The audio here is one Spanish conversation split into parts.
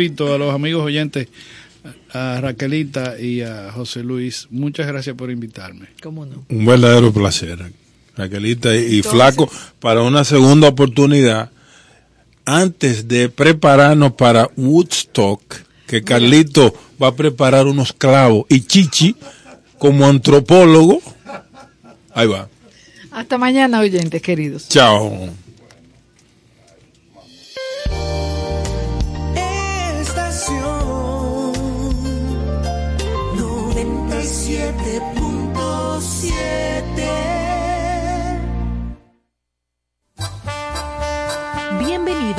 repito a los amigos oyentes, a Raquelita y a José Luis, muchas gracias por invitarme. ¿Cómo no? Un verdadero placer, Raquelita y Flaco, para una segunda oportunidad, antes de prepararnos para Woodstock, que Carlito va a preparar unos clavos y Chichi, como antropólogo, ahí va. Hasta mañana, oyentes queridos. Chao.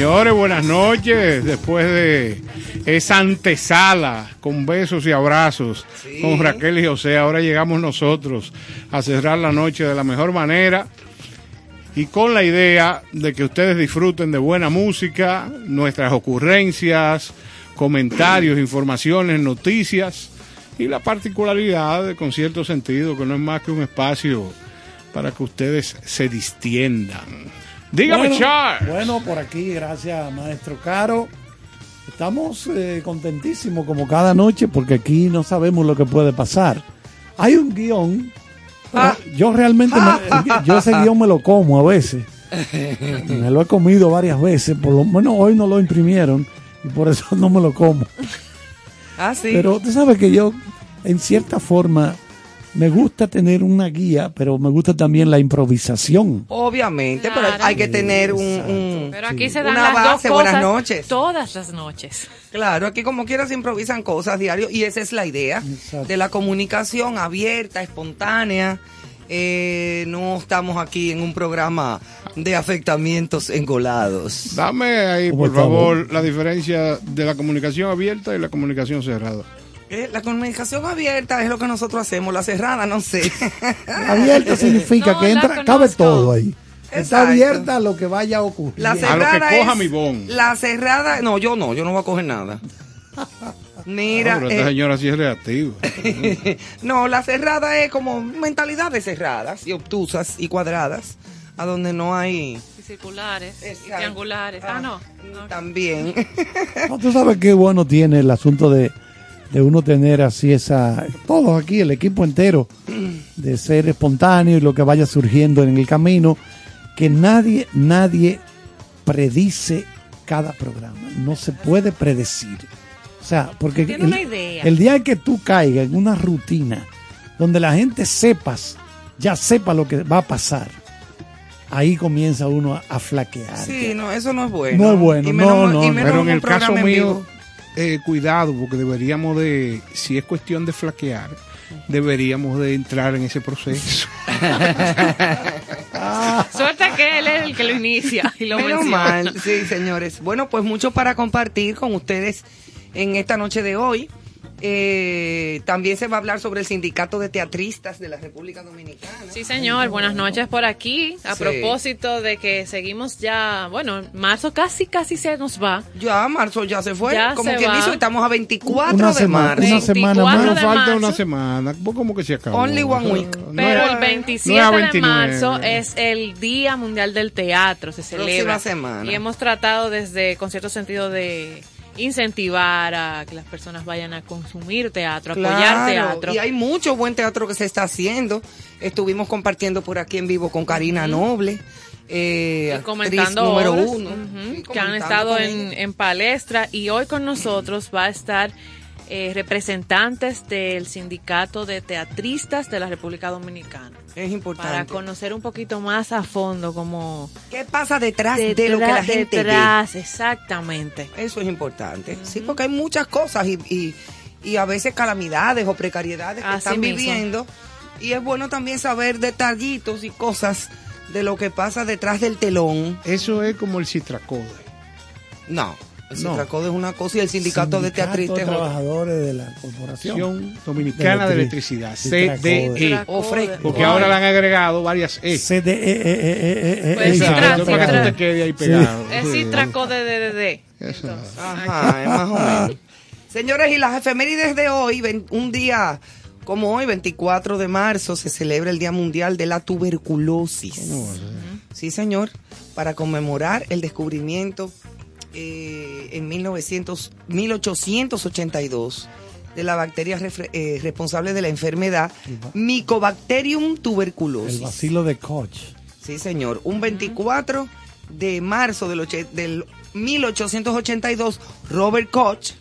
Señores, buenas noches. Después de esa antesala con besos y abrazos con Raquel y José, ahora llegamos nosotros a cerrar la noche de la mejor manera y con la idea de que ustedes disfruten de buena música, nuestras ocurrencias, comentarios, informaciones, noticias y la particularidad de con cierto sentido que no es más que un espacio para que ustedes se distiendan. Dígame, bueno, Char. Bueno, por aquí, gracias, maestro Caro. Estamos eh, contentísimos como cada noche porque aquí no sabemos lo que puede pasar. Hay un guion. Ah. Yo realmente, me- yo ese guion me lo como a veces. Me lo he comido varias veces. Por lo menos hoy no lo imprimieron y por eso no me lo como. Ah, sí. Pero tú sabes que yo, en cierta forma, me gusta tener una guía, pero me gusta también la improvisación. Obviamente, pero hay que tener un, un- Pero aquí se dan una las base. dos cosas Buenas noches. todas las noches. Claro, aquí como quiera se improvisan cosas diario y esa es la idea Exacto. de la comunicación abierta, espontánea. Eh, no estamos aquí en un programa de afectamientos engolados. Dame ahí, por favor, la diferencia de la comunicación abierta y la comunicación cerrada. Eh, la comunicación abierta es lo que nosotros hacemos, la cerrada no sé. Abierta significa No que entra, cabe todo ahí. Está abierta a lo que vaya a ocurrir. La A lo que cerrada coja es- mi bon. La cerrada, no, yo no, yo no voy a coger nada. Mira, Ah, pero esta eh, señora sí es reactiva. no, la cerrada es como mentalidades cerradas y obtusas y cuadradas, a donde no hay... Y circulares, y triangulares. Ah, no. no. También. No, tú sabes qué bueno tiene el asunto de, de uno tener así esa. Todos aquí, el equipo entero, de ser espontáneo y lo que vaya surgiendo en el camino, que nadie, nadie predice cada programa. No se puede predecir. O sea, porque Tiene una idea. el día que tú caigas en una rutina donde la gente sepas, ya sepa lo que va a pasar, ahí comienza uno a, a flaquear. Sí, no, eso no es bueno. No es bueno, Y menos- no, no, y no. menos Pero en un el caso mío. Eh, cuidado, porque deberíamos de, si es cuestión de flaquear, deberíamos de entrar en ese proceso. Suerte que él es el que lo inicia y lo Menos mal, sí, señores. Bueno, pues mucho para compartir con ustedes en esta noche de hoy. Eh, también se va a hablar sobre el sindicato de teatristas de la República Dominicana. Sí, señor, buenas noches por aquí. A Sí. propósito de que seguimos ya, bueno, marzo casi, casi se nos va. Ya, marzo ya se fue. Ya Como se quien va. dice, estamos a 24 Una de semana, marzo. una semana 24 más. Nos de falta marzo. una semana. ¿Cómo que se acabó? Only one week. No Pero el 27 no es a de 29. marzo es el Día Mundial del Teatro, se celebra. semana. Y hemos tratado desde, con cierto sentido, de incentivar a que las personas vayan a consumir teatro, apoyar teatro. Y hay mucho buen teatro que se está haciendo. Estuvimos compartiendo por aquí en vivo con Karina Noble. Eh, y actriz comentando número obras, uno. que han estado en, en palestra y hoy con nosotros va a estar eh, representantes del sindicato de teatristas de la República Dominicana Es importante. para conocer un poquito más a fondo como ¿Qué pasa detrás, de lo que la detrás- gente ve? detrás, exactamente. Eso es importante. Sí, porque hay muchas cosas y, y, y a veces calamidades o precariedades que Así están mismo. viviendo. Y es bueno también saber detallitos y cosas de lo que pasa detrás del telón. Eso es como el citracode. No, el No. Citracodo es una cosa y el sindicato, de Sindicato teatristas es otra. trabajadores de la corporación. Dominicana de De Electricidad, Citracode. CDE. O fre- Porque ahora le han agregado varias E. CDE, Pues para que tú tra- te quedes ahí pegado. Es Sí. Citraco de DDD. Eso. Ajá, es más o menos. Señores, y las efemérides de hoy, ven- un día como hoy, 24 de marzo, se celebra el Día Mundial de la Tuberculosis. Sí, señor, para conmemorar el descubrimiento eh, en 1900, 1882 de la bacteria eh, responsable de la enfermedad Mycobacterium El tuberculosis. vacilo de Koch. Sí, señor. Un 24 de marzo del, del 1882, Robert Koch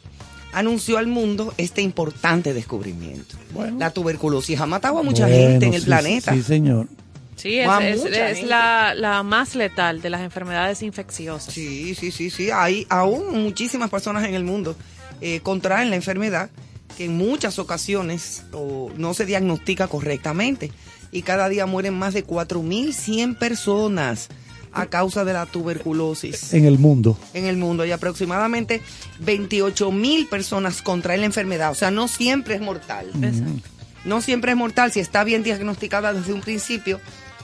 anunció al mundo este importante descubrimiento. Bueno. La tuberculosis ha matado a mucha Bueno, gente en el sí, planeta. Sí, señor. Sí, es, Guau, es- mucha es gente. la, la más letal de las enfermedades infecciosas. Sí, sí, sí, sí. Hay aún muchísimas personas en el mundo eh, contraen la enfermedad que en muchas ocasiones o, no se diagnostica correctamente y cada día mueren más de 4.100 personas a causa de la tuberculosis en el mundo. en el mundo y aproximadamente 28 mil personas contraen la enfermedad. O sea, no siempre es mortal. No siempre es mortal. Si está bien diagnosticada desde un principio,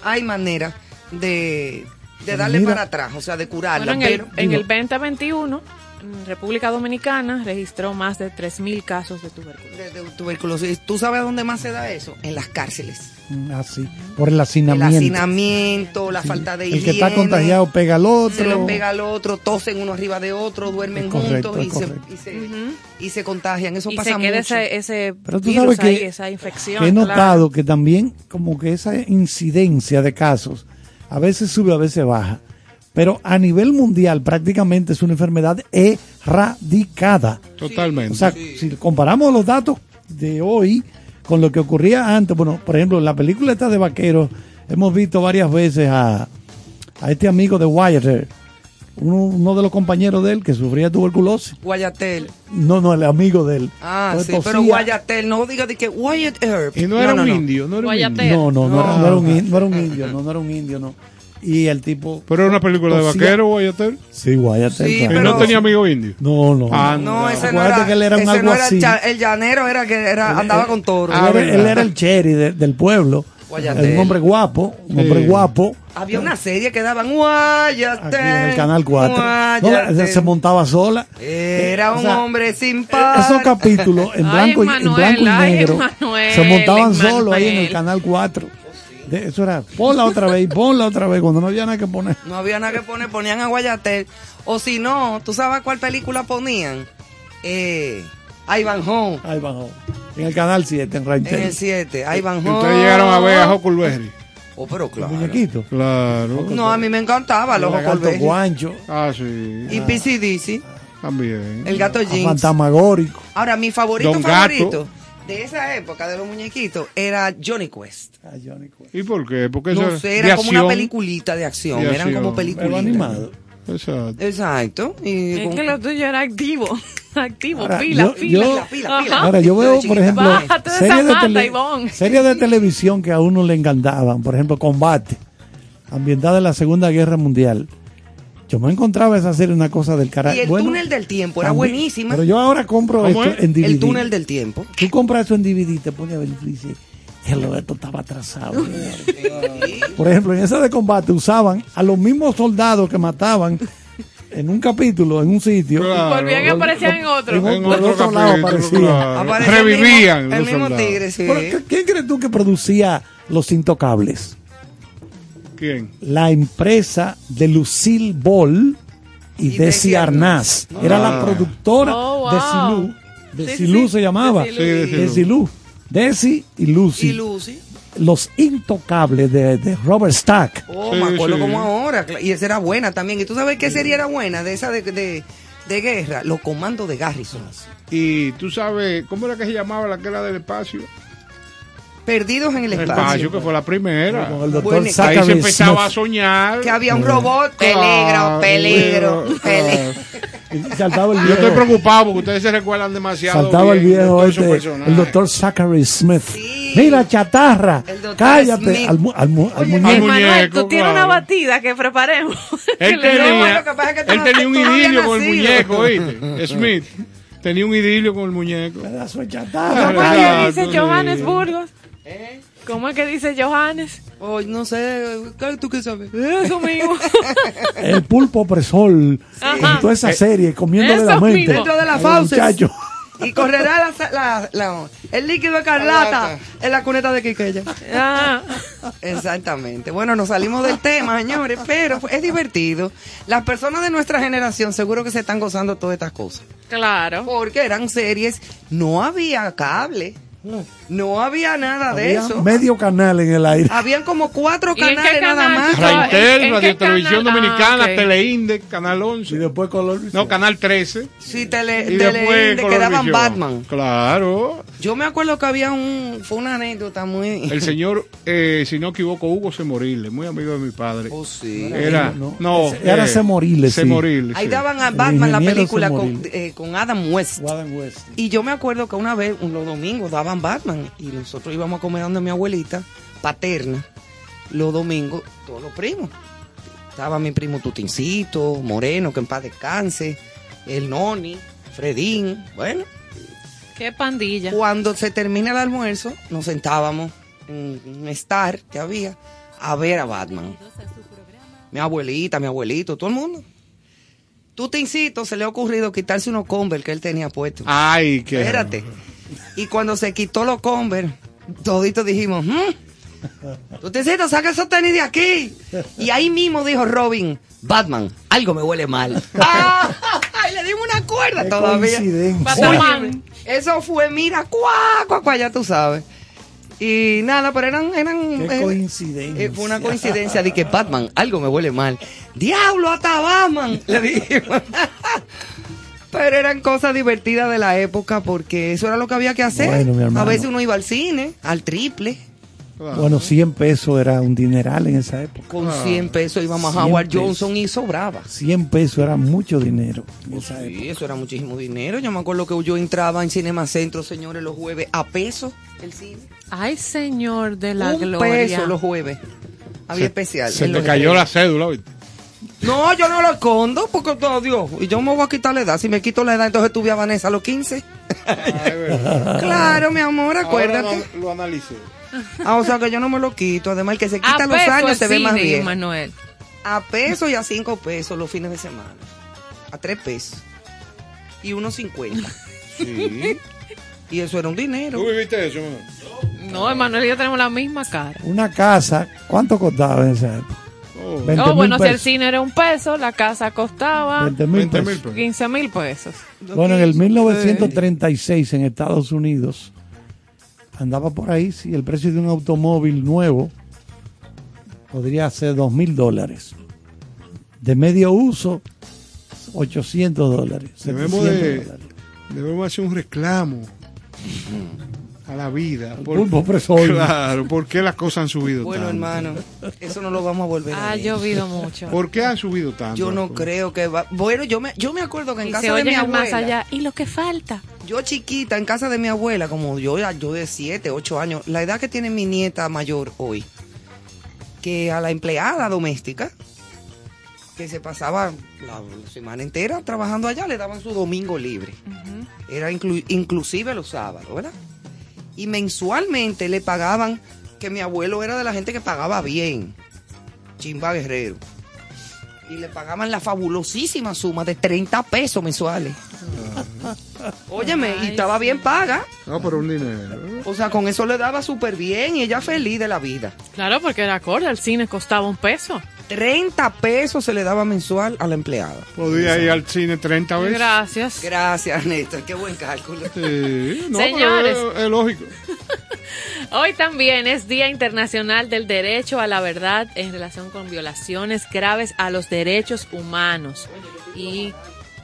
hay manera de, de darle Mira. para atrás, o sea, de curarla. Bueno, en el, pero en digo- el 2021, mm, República Dominicana registró más de 3.000 casos de tuberculosis. de, de tuberculosis. ¿Tú sabes dónde más se da eso? En las cárceles. Mm, Así, por el El hacinamiento. hacinamiento, la falta de el higiene. que está contagiado pega al otro. se lo pega al otro, tosen uno arriba de otro, duermen correcto, juntos y se, y, se, y se contagian. Eso y pasa se queda mucho. ese, ese Pero tú virus sabes ahí, que, esa infección. que he claro. notado que también como que esa incidencia de casos a veces sube, a veces baja. Pero a nivel mundial prácticamente es una enfermedad erradicada. Totalmente. O sea, si comparamos los datos de hoy con lo que ocurría antes, bueno, por ejemplo, en la película esta de vaqueros, hemos visto varias veces a, a este amigo de Wyatt, uno, uno de los compañeros de él que sufría tuberculosis. Guayatel. No, no, el amigo de él. Ah, Entonces sí, pero tosía. Guayatel, no diga de que Wyatt Earp. y no era un indio, no era un indio. No, no, no, era, No. no era un, in- no era un indio, no, no era un indio, no. Y el tipo. Pero era una película de vaquero, Guayatel. Sí, Wyatt Sí, Y no tenía amigo indio. No, no. Ah, No, ese no era, que él era un ese no era el, alguacil. el llanero, era que era, andaba con toro. Él, Ah, él era el cherry de- del pueblo. Guayatel. Un hombre guapo, un hombre Sí. guapo. Había una serie que daban Guayatel. Aquí en el canal 4. Guayatel. se montaba sola. Era O un sea, hombre sin Eh, par. Esos capítulos en Ay, blanco, y, en blanco y ay, negro se montaban solos ahí en el canal 4. De- eso era, ponla otra vez, ponla otra vez, cuando no había nada que poner. No había nada que poner, ponían a Guayatel. O si no, ¿tú sabes cuál película ponían? Eh, Ivanhoe. Ahí bajó. En el canal 7, en En Raintel. el 7, Y Ivanhoe. ustedes llegaron a ver a Huckleberry. Oh, pero claro. Muñequito. Claro. No, a mí me encantaba los Huckleberry. Guancho. Ah, sí. Y PCDC, También. el gato a Jinx. Fantasmagórico. Ahora, mi favorito Don favorito de esa época de los muñequitos era Johnny Quest. a Johnny Quest. ¿Y por qué? Porque eso No sé, de era como una peliculita de acción. De Eran como acción. animado. Exacto. Exacto. Y Es con- que lo tuyo era activo. Activo, Ahora, pila, yo- pila. yo- Pila, pila. Ahora, yo veo, por ejemplo, series de, tele- series de televisión que a uno le encantaban. Por ejemplo, Combate, ambientada en la Segunda Guerra Mundial. Yo me encontraba esa serie una cosa del carajo. Y el Bueno, túnel del tiempo era también, buenísima. Pero yo ahora compro ¿Cómo esto es? en DVD. El túnel del tiempo. Tú compras eso en DVD, te pones a ver y dices, "Hello, esto estaba atrasado. Por ejemplo, en esa de combate usaban a los mismos soldados que mataban en un capítulo, en un sitio. Claro. Volvían y aparecían en otro. En En otro otro lado aparecían. claro. Apareció el Revivían mismo- El mismo, tigre, sí. Pero, ¿qué- ¿Quién crees tú que producía Los Intocables? ¿Quién? La empresa de Lucille Ball y, Y Desi Arnaz. Era la productora Oh, de. Silú. De sí, Silú sí. se llamaba. De Sí, de Silú. De Silú. Desi y Lucy. Y Lucy. Los Intocables de, de Robert Stack. Oh, Sí, me acuerdo sí. como ahora. Y esa era buena también. ¿Y tú sabes qué serie era buena de esa de, de, de guerra? Los comandos de Garrison. Y tú sabes, ¿cómo era que se llamaba la que era del espacio? Perdidos en el El espacio. espacio, que fue la primera. Con el doctor Bueno, Ahí se empezaba a soñar. Que había un robot. Claro, Peligro, peligro, claro. peligro. Saltaba el Yo viejo, estoy preocupado porque ustedes se recuerdan demasiado. saltaba el bien viejo este, el doctor Zachary Smith. Sí. Mira, chatarra. Cállate. Smith. Al, mu- al mu- al Oye, muñeco. Manuel, tú tienes claro. una batida que preparemos. Él Que tenía, lo que pasa es que tú él no- tenía un idilio con el muñeco, ¿oíste? Smith tenía un idilio con el muñeco. Pedazo de Ah, chatarra. ¿Cómo es Exacto, que dice sí. Johannes Burgos? ¿Cómo es que dice Johannes? Oh, no sé. ¿qué- ¿Tú qué sabes? Eso mismo. El pulpo opresor. Con toda esa serie, comiéndole Eso la mente. mismo. Dentro de la fauces. Y correrá la, la- la- el líquido escarlata Escarlata. en la cuneta de Quiqueya. Ah, Exactamente. Bueno, nos salimos del tema, señores, pero es divertido. Las personas de nuestra generación seguro que se están gozando todas estas cosas. claro. Porque eran series, no había cable, no había nada de Había eso. medio canal en el aire. Habían como cuatro ¿Y canales nada más. Raintel, ¿en- en Radio Televisión canal? Dominicana, Ah, ok. Teleinde, Canal Y 11. después color. No, Canal 13. Sí, tele, Y tele- después que daban. Batman. Claro. Yo me acuerdo que había un, fue una anécdota muy... El señor, eh, si no equivoco, Hugo Semorile, muy amigo de mi padre. Oh, sí. Era, No, no, era Semorile, sí. Semorile, Ahí sí. daban a Batman la película con, eh, con Adam West. Adam West. Y yo me acuerdo que una vez, un- los domingos, daban Batman y nosotros íbamos a comer donde mi abuelita paterna, los domingos, todos los primos. Estaba mi primo Tutincito, Moreno, que en paz descanse, el Noni, Fredín, bueno. Qué pandilla. Cuando se termina el almuerzo, nos sentábamos en un Star que había a ver a Batman. Mi abuelita, mi abuelito, todo el mundo. Tutincito se le ha ocurrido quitarse unos Converse que él tenía puestos. Ay, qué. Espérate. Y cuando se quitó los Converse, toditos dijimos, "Hmm, Tutincito, saca esos tenis de aquí. Y ahí mismo dijo Robin, Batman, algo me huele mal. ¡Ah! Y le dimos una cuerda Qué todavía. Batman. Eso fue, mira, cuá, cuá, cuá, ya tú sabes. Y nada, pero eran, eran. Qué eh, coincidencia. eh, fue una coincidencia de que Batman, algo me huele mal. Diablo, hasta Batman, le dijimos. Pero eran cosas divertidas de la época porque eso era lo que había que hacer. Bueno, mi hermano. A veces uno iba al cine, al triple, Bueno, 100 pesos era un dineral en esa época. con 100 pesos íbamos a 100 Howard pesos. Johnson y sobraba. 100 pesos era mucho dinero en esa época. Sí, eso era muchísimo dinero. Yo me acuerdo que yo entraba en Cinema Centro, señores, los jueves a peso el cine. Ay, señor de la un gloria. peso los jueves. Había especial. Se te cayó la cédula, ¿viste? No, yo no lo escondo porque todo Dios. Y yo me voy a quitar la edad. Si me quito la edad, entonces tuve a Vanessa a los 15. claro, mi amor, acuérdate. Ahora lo, lo analicé. Ah, o sea que yo no me lo quito. Además, el que se quita A los años se ve más bien. Manuel. A peso y a cinco pesos los fines de semana. A tres pesos. Y unos cincuenta. Sí. Y eso era un dinero. ¿Tú viviste eso, man? No, Emanuel y yo tenemos la misma cara. Una casa, ¿cuánto costaba en esa época? Oh, 20 Oh, bueno, si el cine era un peso, la casa costaba 20 mil 20 mil pesos. pesos. 15 mil pesos. Bueno, en el 1936 en Estados Unidos andaba por ahí, si el precio de un automóvil nuevo podría ser dos mil dólares. De medio uso, 800 dólares. Debemos 700 de- dólares. Debemos hacer un reclamo a la vida. Por- pulpo presoil. Claro, ¿por qué las cosas han subido Bueno, tanto? hermano, eso no lo vamos a volver a Ha llovido mucho. ¿Por qué han subido tanto? Yo no cosas? creo que va. Bueno, yo me, yo me acuerdo que en Y casa se de mi el abuela. más allá. ¿Y lo que falta? Yo chiquita, en casa de mi abuela, como yo, yo de 7, 8 años, la edad que tiene mi nieta mayor hoy, que a la empleada doméstica, que se pasaba la, la semana entera trabajando allá, le daban su domingo libre. Era inclu- inclusive los sábados, ¿verdad? Y mensualmente le pagaban, que mi abuelo era de la gente que pagaba bien, Chimba Guerrero. Y le pagaban la fabulosísima suma de 30 pesos mensuales. Óyeme, y estaba bien paga. No, pero un dinero. O sea, con eso le daba súper bien y ella feliz de la vida. Claro, porque era acorde, el cine costaba un peso. 30 pesos se le daba mensual a la empleada. Podía ir al cine 30 veces. Gracias. Gracias, Néstor. Qué buen cálculo. Sí, no, Señores. pero es, es lógico. Hoy también es Día Internacional del Derecho a la Verdad en relación con violaciones graves a los derechos humanos y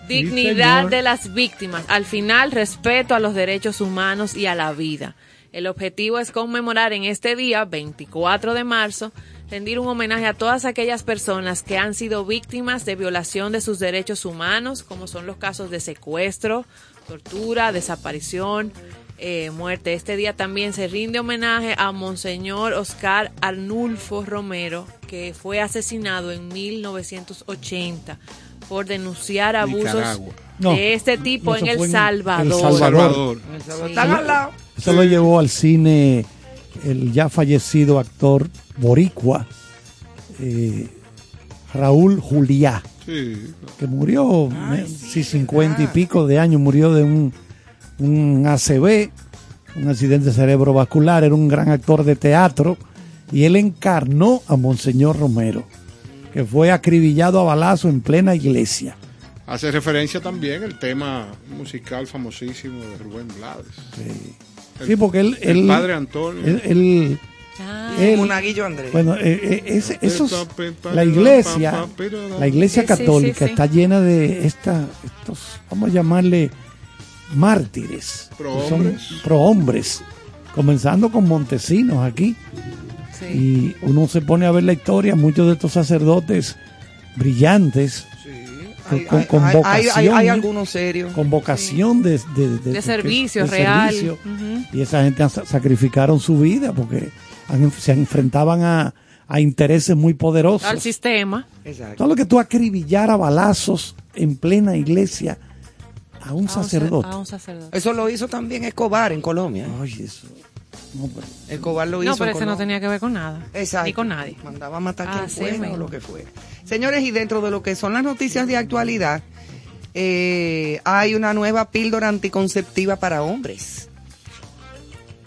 dignidad de las víctimas. Al final, respeto a los derechos humanos y a la vida. El objetivo es conmemorar en este día, 24 de marzo, rendir un homenaje a todas aquellas personas que han sido víctimas de violación de sus derechos humanos, como son los casos de secuestro, tortura, desaparición, eh, muerte. Este día también se rinde homenaje a Monseñor Oscar Arnulfo Romero, que fue asesinado en 1980 por denunciar abusos. No, de este tipo en El en El Salvador. Salvador. Salvador. Están al lado. Eso lo llevó al cine el ya fallecido actor boricua eh, Raúl Juliá, Sí. que murió, eh, sí, cincuenta y pico de años, murió de un, un ACV, un accidente cerebrovascular, era un gran actor de teatro, y él encarnó a Monseñor Romero, que fue acribillado a balazo en plena iglesia. Hace referencia también el tema musical famosísimo de Rubén Blades. Sí, porque él... El él- padre Antonio. él- él- Ah, él- Monaguillo Andrés. Bueno, eh, eh, ese- esos, la iglesia, la iglesia sí, católica sí, sí. está llena de esta, estos, vamos a llamarle mártires, que son Prohombres. prohombres, comenzando con Montesinos aquí, sí. y uno se pone a ver la historia, muchos de estos sacerdotes brillantes, Hay, con- hay- con hay- hay- hay- vocación, hay algunos serios. con vocación de, de, de- De servicio de real. servicio. Y esa gente sa- sacrificaron su vida porque han- se enfrentaban a, a intereses muy poderosos. Al sistema. Exacto. Todo lo que tú acribillar a balazos en plena iglesia a un A un sa- sacerdote. A un sacerdote. Eso lo hizo también Escobar en Colombia. ¿eh? Oye, eso. No, pero- Escobar lo hizo. No, pero ese no tenía que ver con nada. Exacto. Ni con nadie. Mandaba a matar a quien Así fuera mismo. o lo que fuera. Señores, y dentro de lo que son las noticias de actualidad, eh, hay una nueva píldora anticonceptiva para hombres.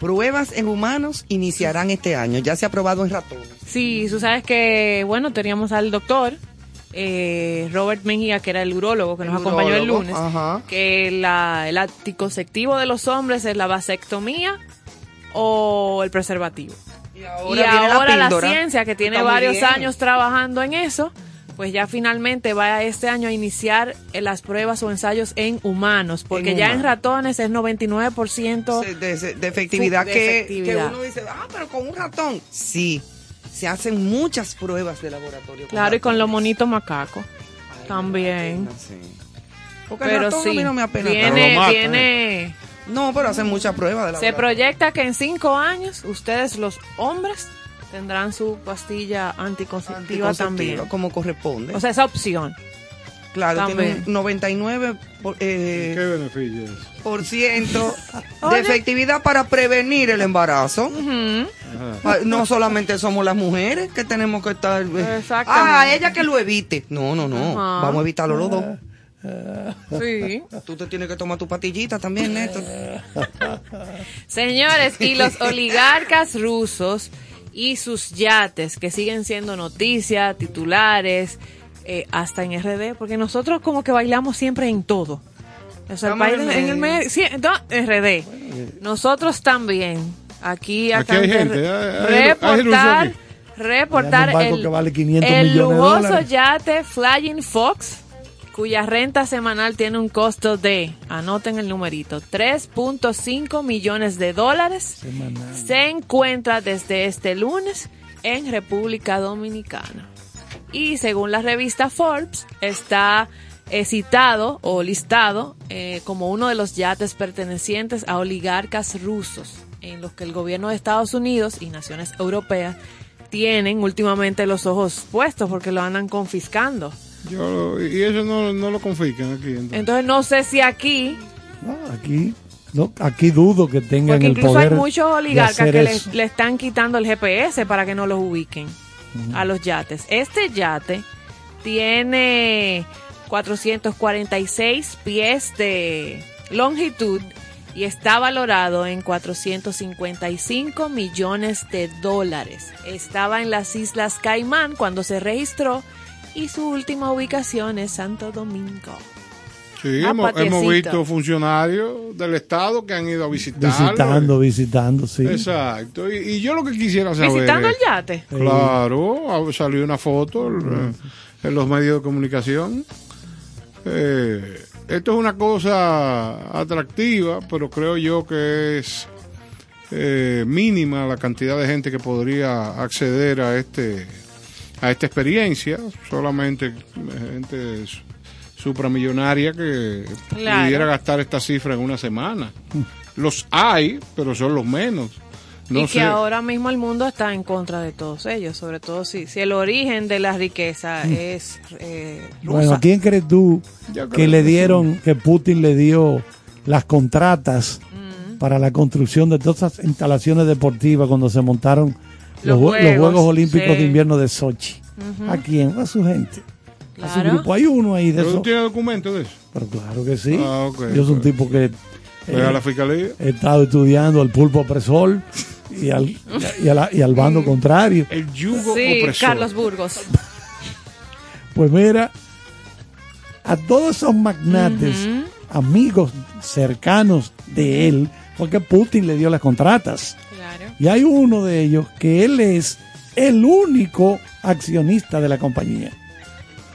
Pruebas en humanos iniciarán este año. Ya se ha aprobado en ratones. Sí, tú sabes que, bueno, teníamos al doctor eh, Robert Mejía, que era el urólogo que El nos acompañó el lunes, ajá. que la, el anticonceptivo de los hombres es la vasectomía o el preservativo. Y y viene la ahora la, ciencia, que tiene Está varios años trabajando en eso, pues ya finalmente va este año a iniciar eh, las pruebas o ensayos en humanos, porque En ya en ratones es 99%. Se- de, de efectividad, de que, efectividad. que uno dice, ah, pero con un ratón. Sí, se hacen muchas pruebas de laboratorio. Claro, y con los monitos macacos Ay, también. sí. Porque el Pero ratón a sí, mí no me apena Pero tiene, tiene, No, pero hacen muchas pruebas de se laboratorio. proyecta que en cinco años ustedes los hombres tendrán su pastilla anticonceptiva, Anticonceptiva, también. como corresponde. O sea, esa opción. claro, también. tiene un 99 por, eh, ¿Qué beneficio es? por ciento de efectividad para prevenir el embarazo. Ah, No solamente somos las mujeres que tenemos que estar. eh. Ah, ella que lo evite. No, no, no. Ajá. Vamos a evitarlo los dos. Sí. Tú te tienes que tomar tu patillita también, Néstor. Señores, y los oligarcas rusos y sus yates que siguen siendo noticia, titulares, eh, hasta en RD, porque nosotros como que bailamos siempre en todo. O sea, el país en en, el medio, sí, en todo, RD. Nosotros también. Aquí, Aquí acá hay en gente, hay- hay reportar, reportar Hay barco el, vale 500 el millones de lujoso yate Flying Fox, cuya renta semanal tiene un costo de, anoten el numerito, 3.5 millones de dólares Semanal. se encuentra desde este lunes en República Dominicana. Y según la revista Forbes, está eh, citado o listado eh, como uno de los yates pertenecientes a oligarcas rusos, en los que el gobierno de Estados Unidos y naciones europeas tienen últimamente los ojos puestos porque lo andan confiscando. Yo, y eso no, no lo confiscan aquí. entonces. Entonces no sé si aquí, No, aquí, no, aquí dudo que tengan porque el incluso poder hay muchos oligarcas que le, están quitando el GPS para que no los ubiquen a los yates. Este yate tiene 446 pies de longitud y está valorado en 455 millones de dólares. Estaba en las Islas Caimán cuando se registró y su última ubicación es Santo Domingo. Sí, Ah, hemos, hemos visto funcionarios del Estado que han ido a visitarlo. Visitando, visitando, sí. Exacto. Y, y yo lo que quisiera saber. Visitando el yate. Claro, ah, salió una foto eh, en los medios de comunicación. Eh, esto es una cosa atractiva, pero creo yo que es eh, mínima la cantidad de gente que podría acceder a este a esta experiencia. Solamente eh, gente su- supramillonaria que Claro. pudiera gastar esta cifra en una semana. Los hay, pero son los menos. No y sé. que ahora mismo el mundo está en contra de todos ellos, sobre todo si, si el origen de la riqueza es eh, Bueno, rusa. ¿a quién crees tú que le dieron, que Putin le dio las contratas Mm. para la construcción de todas esas instalaciones deportivas cuando se montaron los, Los jue- los Juegos, Olímpicos sí. de Invierno de Sochi? ¿A quién? A su gente. A su grupo. Hay uno ahí de ¿Pero eso. tú tienes documentos de eso? Pero claro que sí. Ah, Yo soy un tipo que Ve a la fiscalía. he estado estudiando al pulpo opresor y al, y a la- y al bando contrario. El yugo Sí, opresor. Carlos Burgos. Pues mira, a todos esos magnates, amigos cercanos de él, porque Putin le dio las contratas. Y hay uno de ellos que él es el único accionista de la compañía.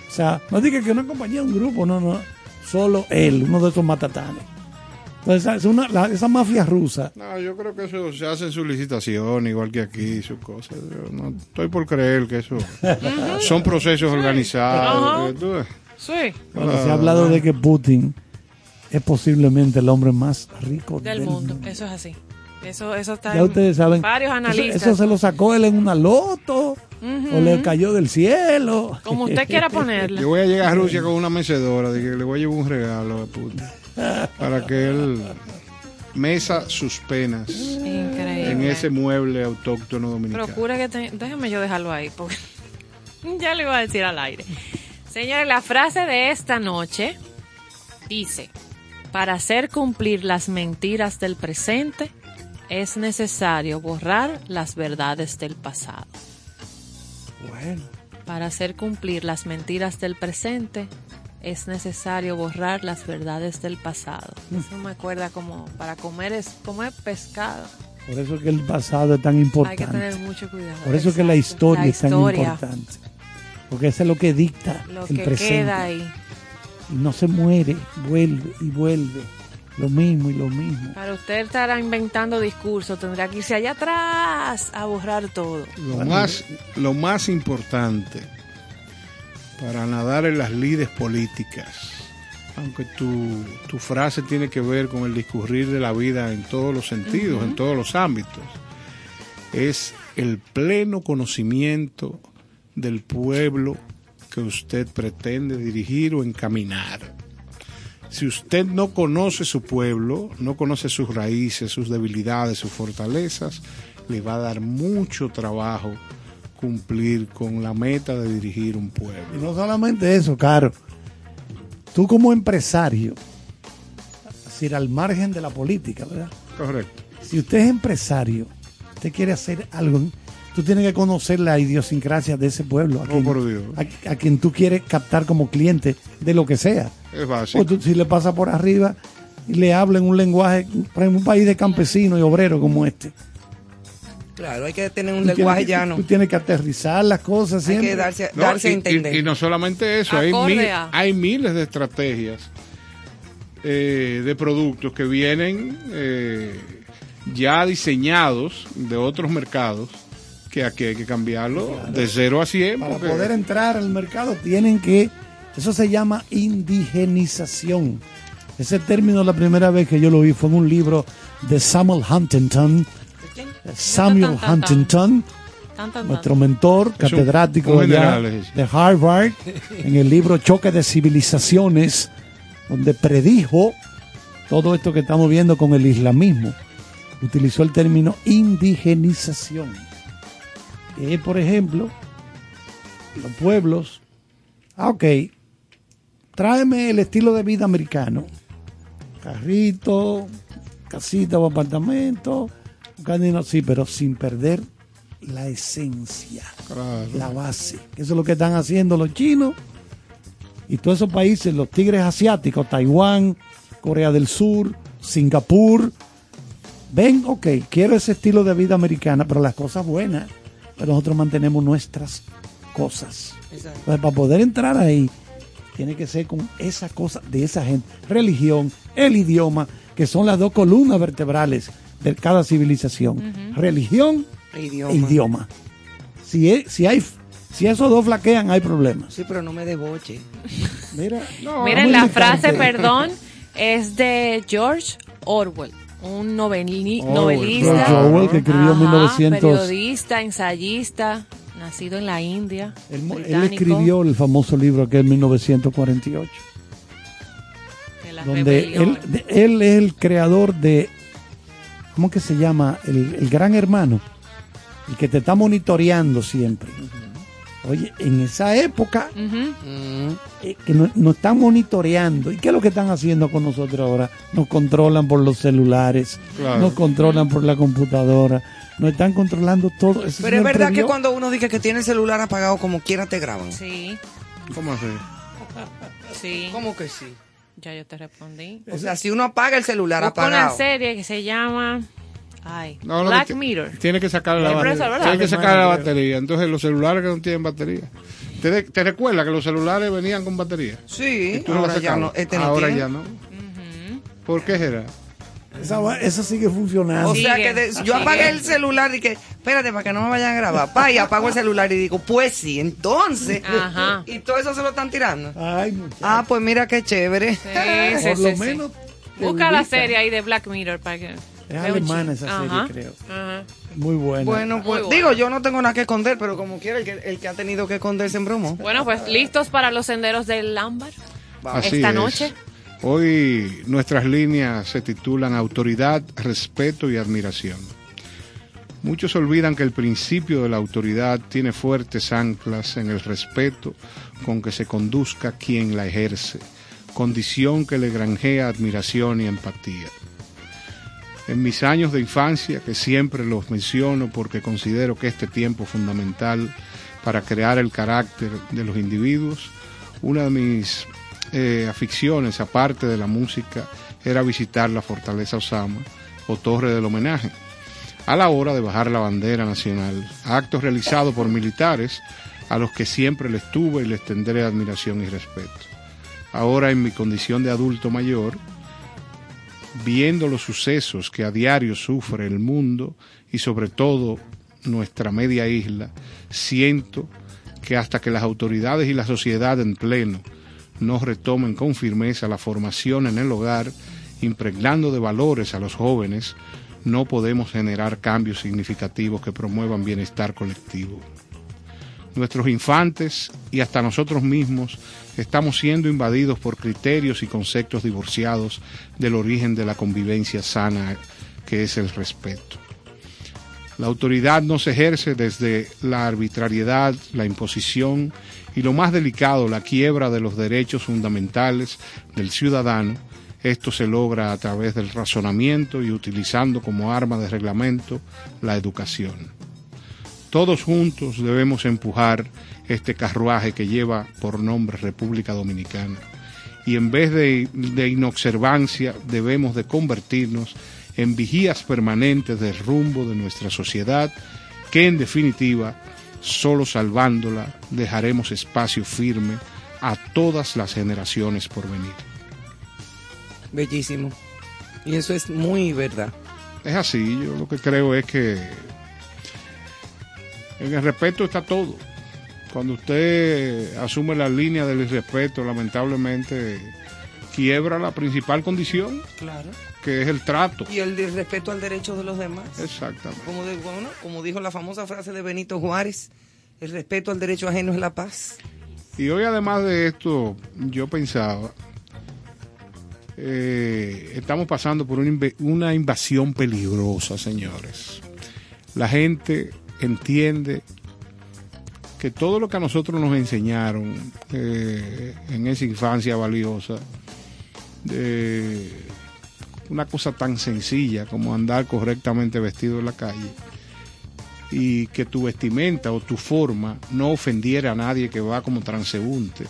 O sea, no diga que una compañía es un grupo, no, no. Solo él, uno de esos matatanes. Entonces, es una, la- esa mafia rusa. No, yo creo que eso se hace en su licitación, igual que aquí, sus cosas. Yo no estoy por creer que eso son procesos organizados. Sí, Bueno, se ha hablado de que Putin es posiblemente el hombre más rico del mundo. Eso es así. Eso, eso está Ya en ustedes saben. varios analistas. Eso, se lo sacó él en una loto o le cayó del cielo. Como usted quiera ponerle. Yo voy a llegar a Rusia con una mecedora, de que le voy a llevar un regalo de puta, para que él mesa sus penas Increíble. en ese mueble autóctono dominicano. Procura que te... Déjeme yo dejarlo ahí, porque ya le iba a decir al aire. Señores, la frase de esta noche dice, para hacer cumplir las mentiras del presente, es necesario borrar las verdades del pasado. Bueno, Para hacer cumplir las mentiras del presente, es necesario borrar las verdades del pasado. Eso me acuerda como para comer es comer pescado. por eso es que el pasado es tan Hay que importante. tener mucho cuidado. Por eso es que la historia La es tan importante. Porque eso es lo que dicta Lo el que presente. queda ahí. Y no se muere, vuelve y vuelve. Lo mismo y lo mismo. Para usted estar inventando discursos, tendrá que irse allá atrás a borrar todo. Lo más, lo más importante para nadar en las lides políticas, aunque tu, tu frase tiene que ver con el discurrir de la vida en todos los sentidos, en todos los ámbitos, es el pleno conocimiento del pueblo que usted pretende dirigir o encaminar. Si usted no conoce su pueblo, no conoce sus raíces, sus debilidades, sus fortalezas, le va a dar mucho trabajo cumplir con la meta de dirigir un Y pueblo. no solamente eso, Caro. Tú como empresario, es decir, al margen de la política, ¿verdad? Correcto. Si usted es empresario, usted quiere hacer algo, tú tienes que conocer la idiosincrasia de ese pueblo, a, Oh, quien, por Dios. a- a quien tú quieres captar como cliente de lo que sea. Es O tú, si le pasa por arriba y le habla en un lenguaje, por ejemplo, un país de campesinos y obreros como este. Claro, hay que tener un Tú lenguaje tienes llano. Tú tienes que aterrizar las cosas Hay siempre. que darse, No, darse y, a entender. y- y no solamente eso, hay, mil- hay miles de estrategias eh, de productos que vienen eh, ya diseñados de otros mercados que aquí hay que cambiarlo de 0 a 100. Para porque- poder entrar al mercado tienen que, eso se llama indigenización. Ese término la primera vez que yo lo vi fue en un libro de Samuel Huntington. Samuel tan, tan. Huntington, nuestro mentor, catedrático allá de Harvard, en el libro Choque de Civilizaciones, donde predijo todo esto que estamos viendo con el islamismo. Utilizó el término indigenización. Que es, por ejemplo, los pueblos. Ah, ok. Tráeme el estilo de vida americano. Carrito, casita o apartamento. Canino, sí, pero sin perder la esencia Claro. la base. Eso es lo que están haciendo los chinos y todos esos países, los tigres asiáticos, Taiwán, Corea del Sur, Singapur. Ven, ok, quiero ese estilo de vida americana, pero las cosas buenas. Pero nosotros mantenemos nuestras cosas. Exacto. Entonces, para poder entrar ahí, tiene que ser con esa cosa de esa gente. Religión, el idioma, que son las dos columnas vertebrales de cada civilización. Religión Idioma. e idioma. Si, es- si, hay, si esos dos flaquean, hay problemas. Sí, pero no me deboche. Mira, no, Miren, la frase, perdón, es de George Orwell, un noveli- Orwell, novelista, George Orwell, que escribió en 1900. periodista, ensayista, nacido en la India. Él, él escribió el famoso libro que en 1948, de la donde él, él es el creador de, ¿cómo que se llama? El, el gran hermano, el que te está monitoreando siempre. Oye, en esa época. Mm. eh, que nos, nos están monitoreando. ¿Y qué es lo que están haciendo con nosotros ahora? Nos controlan por los celulares, Claro. nos controlan por la computadora, nos están controlando todo. Ese Pero es verdad que cuando uno dice que tiene el celular apagado, como quiera te graban. Sí, ¿Cómo así? sí. ¿Cómo que sí? Ya yo te respondí. O sea, si uno apaga el celular Busca una apagado. serie que se llama ay, No, Black Mirror. Tiene que sacarle la batería. Tiene que sacarle la batería. Entonces, los celulares que no tienen batería. ¿Te, de- te recuerdas que los celulares venían con batería? Sí, ahora la ya no. Este no Ahora tiene. ya no. ¿Por qué será? Esa, va- esa sigue funcionando. O sea que de- yo apagué el celular y que, espérate, para que no me vayan a grabar. Pa, y apago el celular y digo, pues sí, entonces. Ajá. Y todo eso se lo están tirando. Ay, muchacho. Ah, pues mira qué chévere. Sí, sí, Por sí, lo sí. menos. Busca la serie ahí de Black Mirror para que Es alemana esa serie, Ajá. creo. Ajá. Muy buena. Bueno, pues Muy digo, yo no tengo nada que esconder, pero como quiera, el que, el que ha tenido que esconderse en bromo. Bueno, pues listos para los senderos del ámbar. Así Esta es. noche. Hoy nuestras líneas se titulan Autoridad, Respeto y Admiración. Muchos olvidan que el principio de la autoridad tiene fuertes anclas en el respeto con que se conduzca quien la ejerce, condición que le granjea admiración y empatía. En mis años de infancia, que siempre los menciono porque considero que este tiempo es fundamental para crear el carácter de los individuos, una de mis eh, aficiones, aparte de la música, era visitar la Fortaleza Osama o Torre del Homenaje, a la hora de bajar la bandera nacional, actos realizados por militares a los que siempre les tuve y les tendré admiración y respeto. Ahora en mi condición de adulto mayor, viendo los sucesos que a diario sufre el mundo y sobre todo nuestra media isla, siento que hasta que las autoridades y la sociedad en pleno no retomen con firmeza la formación en el hogar, impregnando de valores a los jóvenes, no podemos generar cambios significativos que promuevan bienestar colectivo. Nuestros infantes y hasta nosotros mismos estamos siendo invadidos por criterios y conceptos divorciados del origen de la convivencia sana que es el respeto. La autoridad no se ejerce desde la arbitrariedad, la imposición y lo más delicado, la quiebra de los derechos fundamentales del ciudadano. Esto se logra a través del razonamiento y utilizando como arma de reglamento la educación. Todos juntos debemos empujar este carruaje que lleva por nombre República Dominicana y en vez de, de inobservancia debemos de convertirnos en vigías permanentes del rumbo de nuestra sociedad que en definitiva solo salvándola dejaremos espacio firme a todas las generaciones por venir. Bellísimo. Y eso es muy verdad. Es así, yo lo que creo es que en el respeto está todo. Cuando usted asume la línea del irrespeto, lamentablemente quiebra la principal condición, Claro. que es el trato. Y el respeto al derecho de los demás. Exactamente. Como, de- bueno, como dijo la famosa frase de Benito Juárez, el respeto al derecho ajeno es la paz. Y hoy además de esto, yo pensaba, eh, estamos pasando por una invasión peligrosa, señores. La gente entiende que todo lo que a nosotros nos enseñaron eh, en esa infancia valiosa, de una cosa tan sencilla como andar correctamente vestido en la calle, y que tu vestimenta o tu forma no ofendiera a nadie que va como transeúnte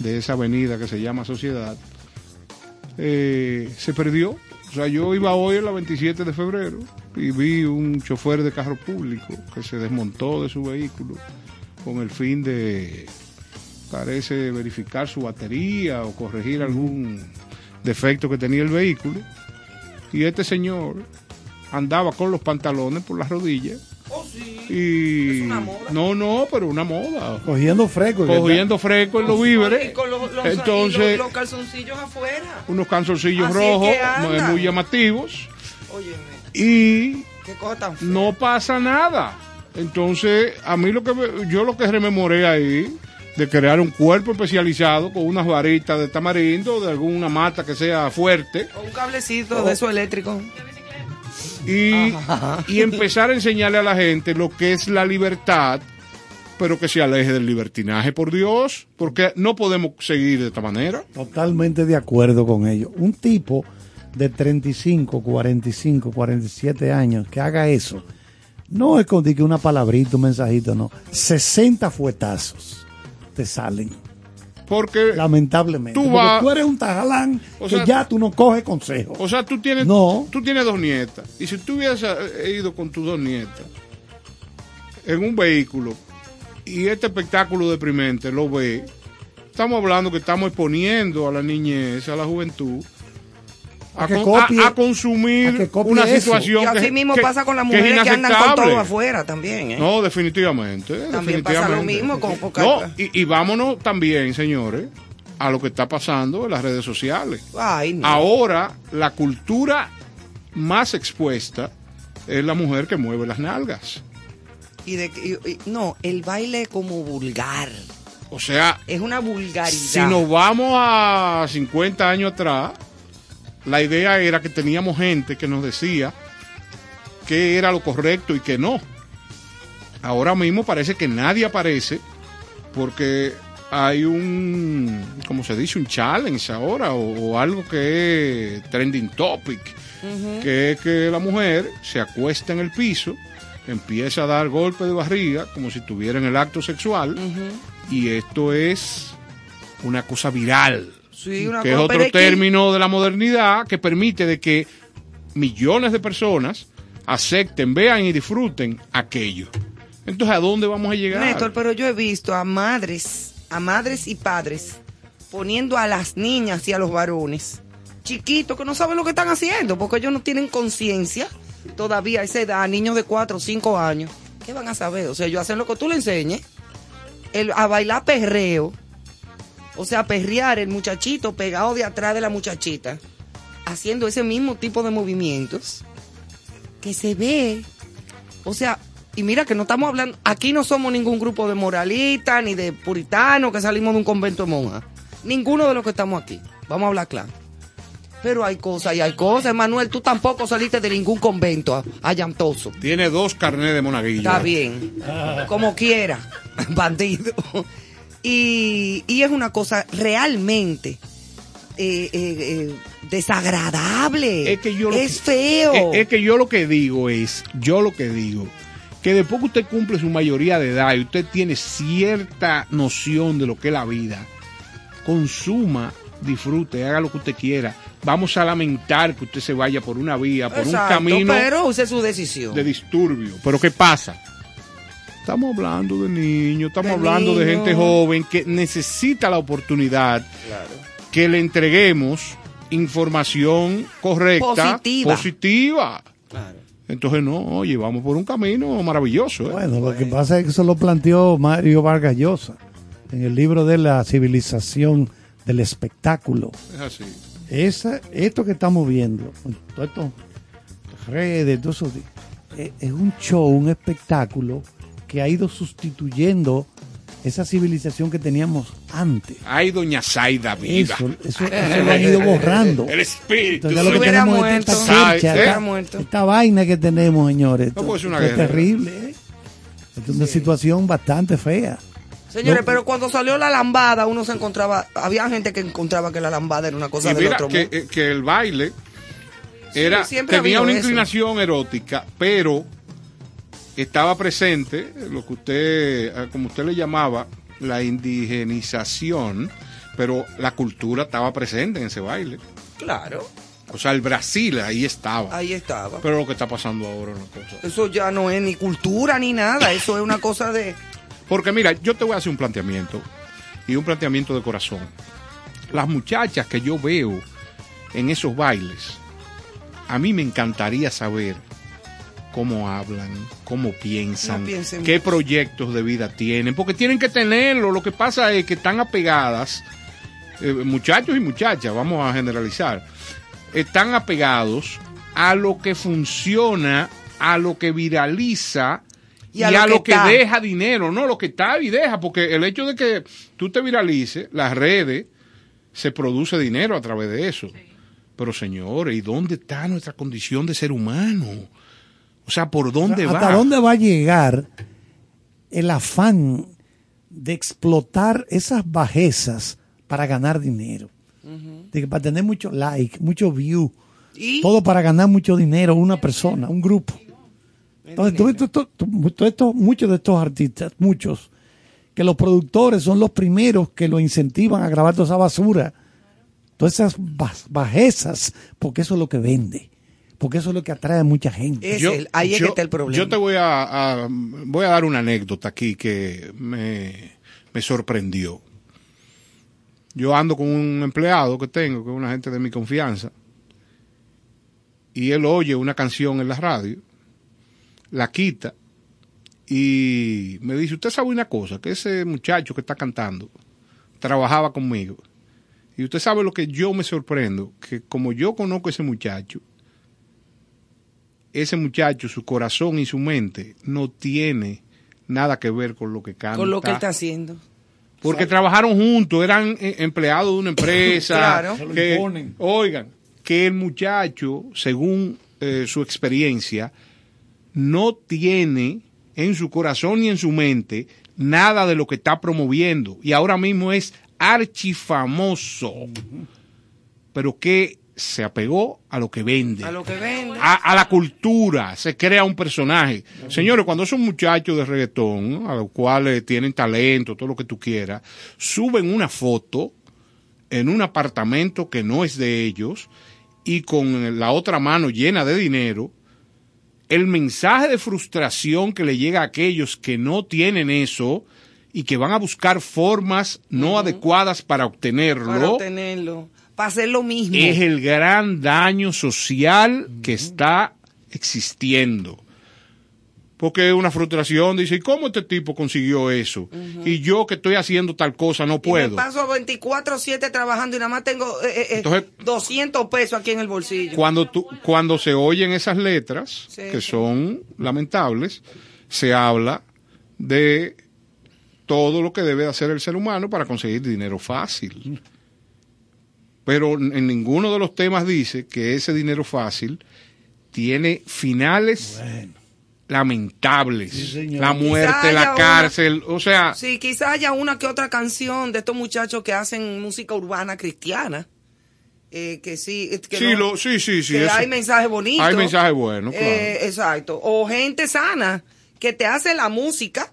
de esa avenida que se llama Sociedad, eh, se perdió. O sea, yo iba hoy a la 27 de febrero y vi un chofer de carro público que se desmontó de su vehículo con el fin de, parece, verificar su batería o corregir algún defecto que tenía el vehículo. Y este señor andaba con los pantalones por las rodillas. Y no, no, pero una moda. Cogiendo fresco. Cogiendo fresco en los víveres. Y con los, los- Entonces, y los, los calzoncillos afuera. unos calzoncillos Así rojos anda. muy, llamativos. Óyeme, Y qué cosa tan no pasa nada. Entonces, a mí lo que me- yo lo que rememoré ahí de crear un cuerpo especializado con unas varitas de tamarindo, de alguna mata que sea fuerte, O un cablecito de eso eléctrico. y, y empezar a enseñarle a la gente lo que es la libertad, pero que se aleje del libertinaje, por Dios, porque no podemos seguir de esta manera. Totalmente de acuerdo con ello. Un tipo de 35, 45, 47 años que haga eso, no es con di que una palabrita, un mensajito, no. 60 fuetazos te salen, Porque, lamentablemente. Tú Porque vas- tú eres un tajalán O que sea- ya tú no coges consejo. o sea, tú tienes, No. tú tienes dos nietas, y si tú hubieras eh, ido con tus dos nietas en un vehículo y este espectáculo deprimente lo ve, estamos hablando que estamos exponiendo a la niñez, a la juventud, a, A que con- copie- a- a consumir a que copie una eso. situación Y así que- mismo que- pasa con las mujeres que andan con todo afuera también. ¿eh? No, definitivamente. También pasa lo definitivamente. mismo con- con No, y vámonos también, señores, a lo que está pasando en las redes sociales. Ay, no. Ahora, la cultura más expuesta es la mujer que mueve las nalgas. Y de, y- y- no, el baile como vulgar. O sea, Es una vulgaridad. si nos vamos a 50 años atrás, la idea era que teníamos gente que nos decía qué era lo correcto y qué no. Ahora mismo parece que nadie aparece porque hay un, como se dice, un challenge ahora o, o algo que es trending topic, que es que la mujer se acuesta en el piso, empieza a dar golpes de barriga como si tuviera en el acto sexual y esto es una cosa viral Sí, una que es otro que- término de la modernidad que permite de que millones de personas acepten, vean y disfruten aquello. Entonces, ¿a dónde vamos a llegar? Néstor, pero yo he visto a madres, a madres y padres poniendo a las niñas y a los varones chiquitos que no saben lo que están haciendo porque ellos no tienen conciencia todavía a esa edad, niños de 4 o 5 años. ¿Qué van a saber? O sea, ellos hacen lo que tú le enseñes, el, a bailar perreo, o sea, perrear el muchachito pegado de atrás de la muchachita, haciendo ese mismo tipo de movimientos que se ve o sea, y mira que no estamos hablando, aquí no somos ningún grupo de moralistas ni de puritanos que salimos de un convento de monjas. Ninguno de los que estamos aquí. Vamos a hablar claro. Pero hay cosas y hay cosas. Manuel, tú tampoco saliste de ningún convento allantoso. Tiene dos carnets de monaguillo. Está bien. Como quiera, bandido. Y, y es una cosa realmente eh, eh, eh, desagradable. Es que yo lo es que- feo. Es, es que yo lo que digo es, yo lo que digo, que después que usted cumple su mayoría de edad y usted tiene cierta noción de lo que es la vida, consuma, disfrute, haga lo que usted quiera. Vamos a lamentar que usted se vaya por una vía, por Exacto, un camino pero use su decisión. de disturbio. Pero ¿qué pasa? Estamos hablando de niños, estamos De hablando de gente joven que necesita la oportunidad que le entreguemos información correcta, Positiva. positiva. Entonces, no, oye, vamos por un camino maravilloso. ¿eh? Bueno, lo que pasa es que eso lo planteó Mario Vargas Llosa en el libro de la civilización del espectáculo. Es así. Esa, esto que estamos viendo, todo esto, redes, todo eso, eh, es un show, un espectáculo que ha ido sustituyendo esa civilización que teníamos antes. Ay, doña Zaida, viva. Eso, eso, eso lo han ido borrando. El espíritu. Entonces, lo que tenemos es muerto. esta ¿eh? vaina que tenemos, señores. No, pues, es una Esto es terrible. ¿eh? Esto es una situación bastante fea. Señores, No. pero cuando salió la lambada, uno se encontraba, había gente que encontraba que la lambada era una cosa Y del mira otro que, mundo. eh, que el baile era siempre ha tenía una eso. inclinación erótica, pero estaba presente lo que usted, eh, como usted le llamaba, la indigenización, pero la cultura estaba presente en ese baile. Claro, O sea, el Brasil ahí estaba. ahí estaba. Pero lo que está pasando ahora es una cosa. Eso ya no es ni cultura ni nada, eso es una cosa de... Porque mira, yo te voy a hacer un planteamiento y un planteamiento de corazón. Las muchachas que yo veo en esos bailes, a mí me encantaría saber cómo hablan, cómo piensan, No piensen qué mucho. proyectos de vida tienen, porque tienen que tenerlo. Lo que pasa es que están apegadas, eh, muchachos y muchachas, vamos a generalizar, están apegados a lo que funciona, a lo que viraliza y, a, lo que, deja dinero, no lo que está y deja, porque el hecho de que tú te viralices, las redes, se produce dinero a través de eso. Pero señores, ¿y dónde está nuestra condición de ser humano? O sea, ¿por dónde ¿Hasta va? dónde va a llegar el afán de explotar esas bajezas para ganar dinero? De que para tener mucho like, mucho view, Y todo para ganar mucho dinero, una persona, un grupo. Entonces, tú muchos de estos artistas, muchos, que los productores son los primeros que lo incentivan a grabar toda esa basura, todas esas bajezas, porque eso es lo que vende, porque eso es lo que atrae a mucha gente. es el- ahí es que yo- está el problema. Yo te voy a, a- voy a dar una anécdota aquí que me, me sorprendió. Yo ando con un empleado que tengo, que es una gente de mi confianza, y él oye una canción en la radio, la quita y me dice, usted sabe una cosa, que ese muchacho que está cantando trabajaba conmigo. Y usted sabe lo que yo me sorprendo, que como yo conozco a ese muchacho, ese muchacho, su corazón y su mente no tiene nada que ver con lo que canta. Con lo que él está haciendo. Porque trabajaron juntos, eran eh, empleados de una empresa. Claro. Se lo que- imponen. oigan, que el muchacho, según eh, su experiencia, no tiene en su corazón ni en su mente nada de lo que está promoviendo. Y ahora mismo es archifamoso. Pero que se apegó a lo que vende A lo que vende. a, a la cultura, se crea un personaje. Señores, cuando son muchachos de reggaetón, a los cuales tienen talento, todo lo que tú quieras, suben una foto en un apartamento que no es de ellos y con la otra mano llena de dinero, el mensaje de frustración que le llega a aquellos que no tienen eso y que van a buscar formas no adecuadas para obtenerlo Para obtenerlo. Para hacer lo mismo. es el gran daño social que está existiendo. Porque es una frustración, dice, ¿y cómo este tipo consiguió eso? Y yo que estoy haciendo tal cosa no Y me puedo. paso 24-7 trabajando y nada más tengo eh, eh, eh, Entonces- 200 pesos aquí en el bolsillo. Cuando, tú, cuando se oyen esas letras, Sí, que sí. son lamentables, se habla de todo lo que debe hacer el ser humano para conseguir dinero fácil. Pero en ninguno de los temas dice que ese dinero fácil tiene finales lamentables. Sí, la muerte, la una- cárcel, o sea, Sí, quizás haya una que otra canción de estos muchachos que hacen música urbana cristiana. Eh, que sí, que sí, no- lo- sí, sí, sí, que eso- hay mensajes bonitos. Hay mensajes buenos, claro. Eh, exacto. O gente sana que te hace la música,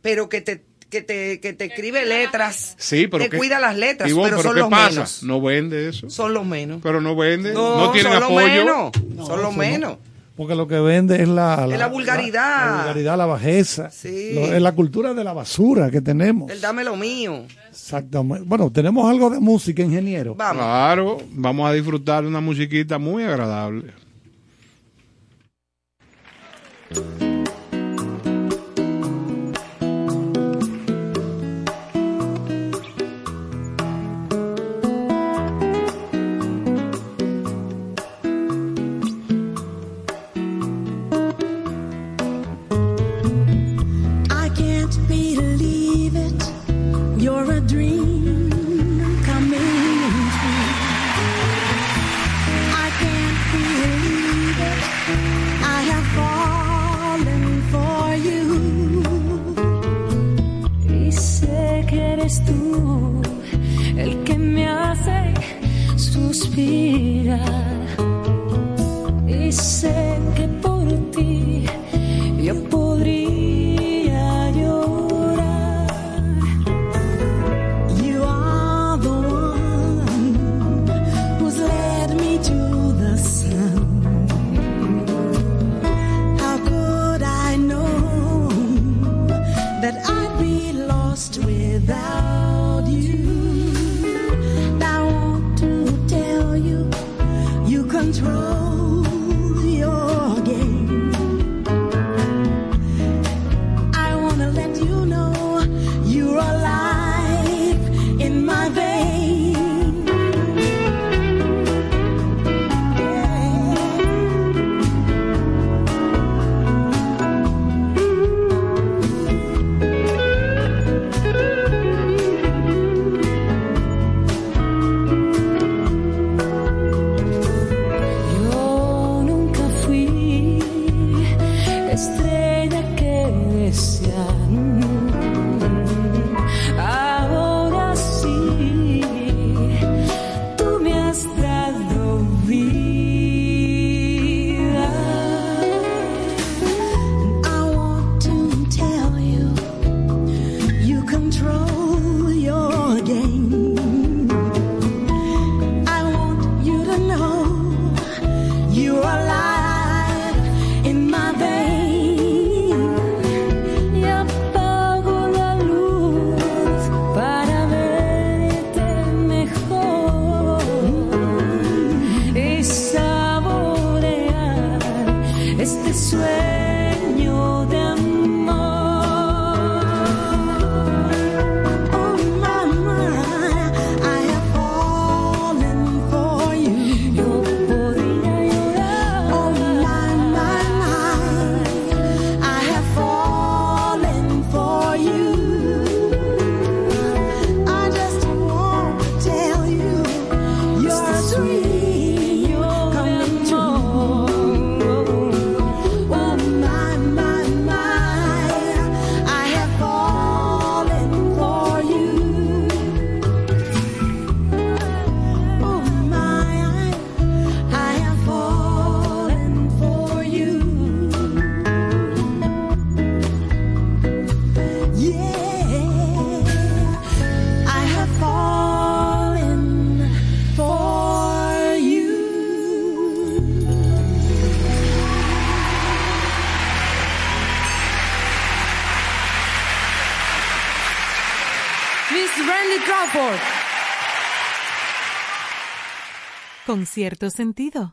pero que te que te, que te escribe letras. sí, pero te ¿qué- cuida las letras, Ivonne, pero, son ¿qué los pasa? menos. No vende eso. Son los menos. Pero no vende, no, no, tienen son los apoyo. menos. No, son los no. menos. Porque lo que vende es la, Es la vulgaridad. La, vulgaridad, la bajeza. Sí. Lo- es la cultura de la basura que tenemos. El dame lo mío. Exactamente. Bueno, tenemos algo de música, ingeniero. Vamos. Claro, vamos a disfrutar de una musiquita muy agradable. said goodbye. Con cierto sentido.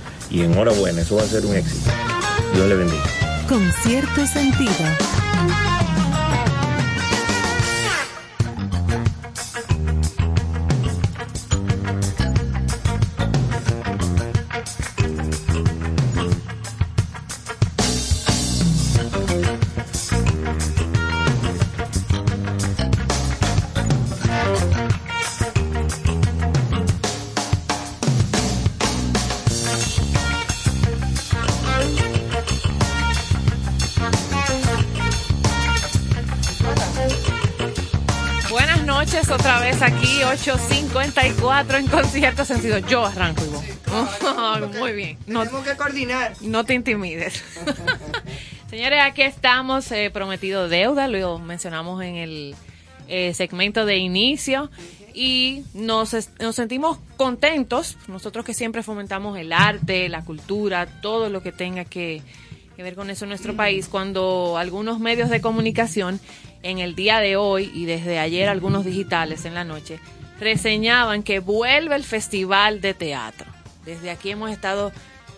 y enhorabuena, eso va a ser un éxito. Dios le bendiga. Con cierto sentido. 8.54 en concierto sentido. Yo arranco, Ivonne. Muy bien. No, Tenemos que coordinar. no te intimides. Señores, aquí estamos, eh, prometido deuda, lo mencionamos en el eh, segmento de inicio y nos, nos sentimos contentos, nosotros que siempre fomentamos el arte, la cultura, todo lo que tenga que, que ver con eso en nuestro país, cuando algunos medios de comunicación en el día de hoy y desde ayer algunos digitales en la noche reseñaban que vuelve el Festival de Teatro. Desde aquí hemos estado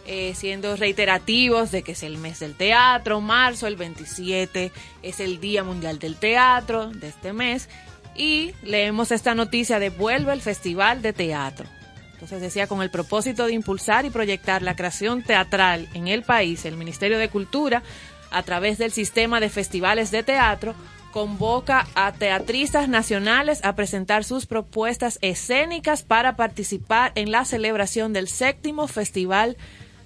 eh, siendo reiterativos de que es el mes del teatro, marzo, el 27 es el Día Mundial del Teatro de este mes y leemos esta noticia de vuelve el Festival de Teatro. Entonces decía, con el propósito de impulsar y proyectar la creación teatral en el país, el Ministerio de Cultura, a través del sistema de festivales de teatro, convoca a teatristas nacionales a presentar sus propuestas escénicas para participar en la celebración del séptimo Festival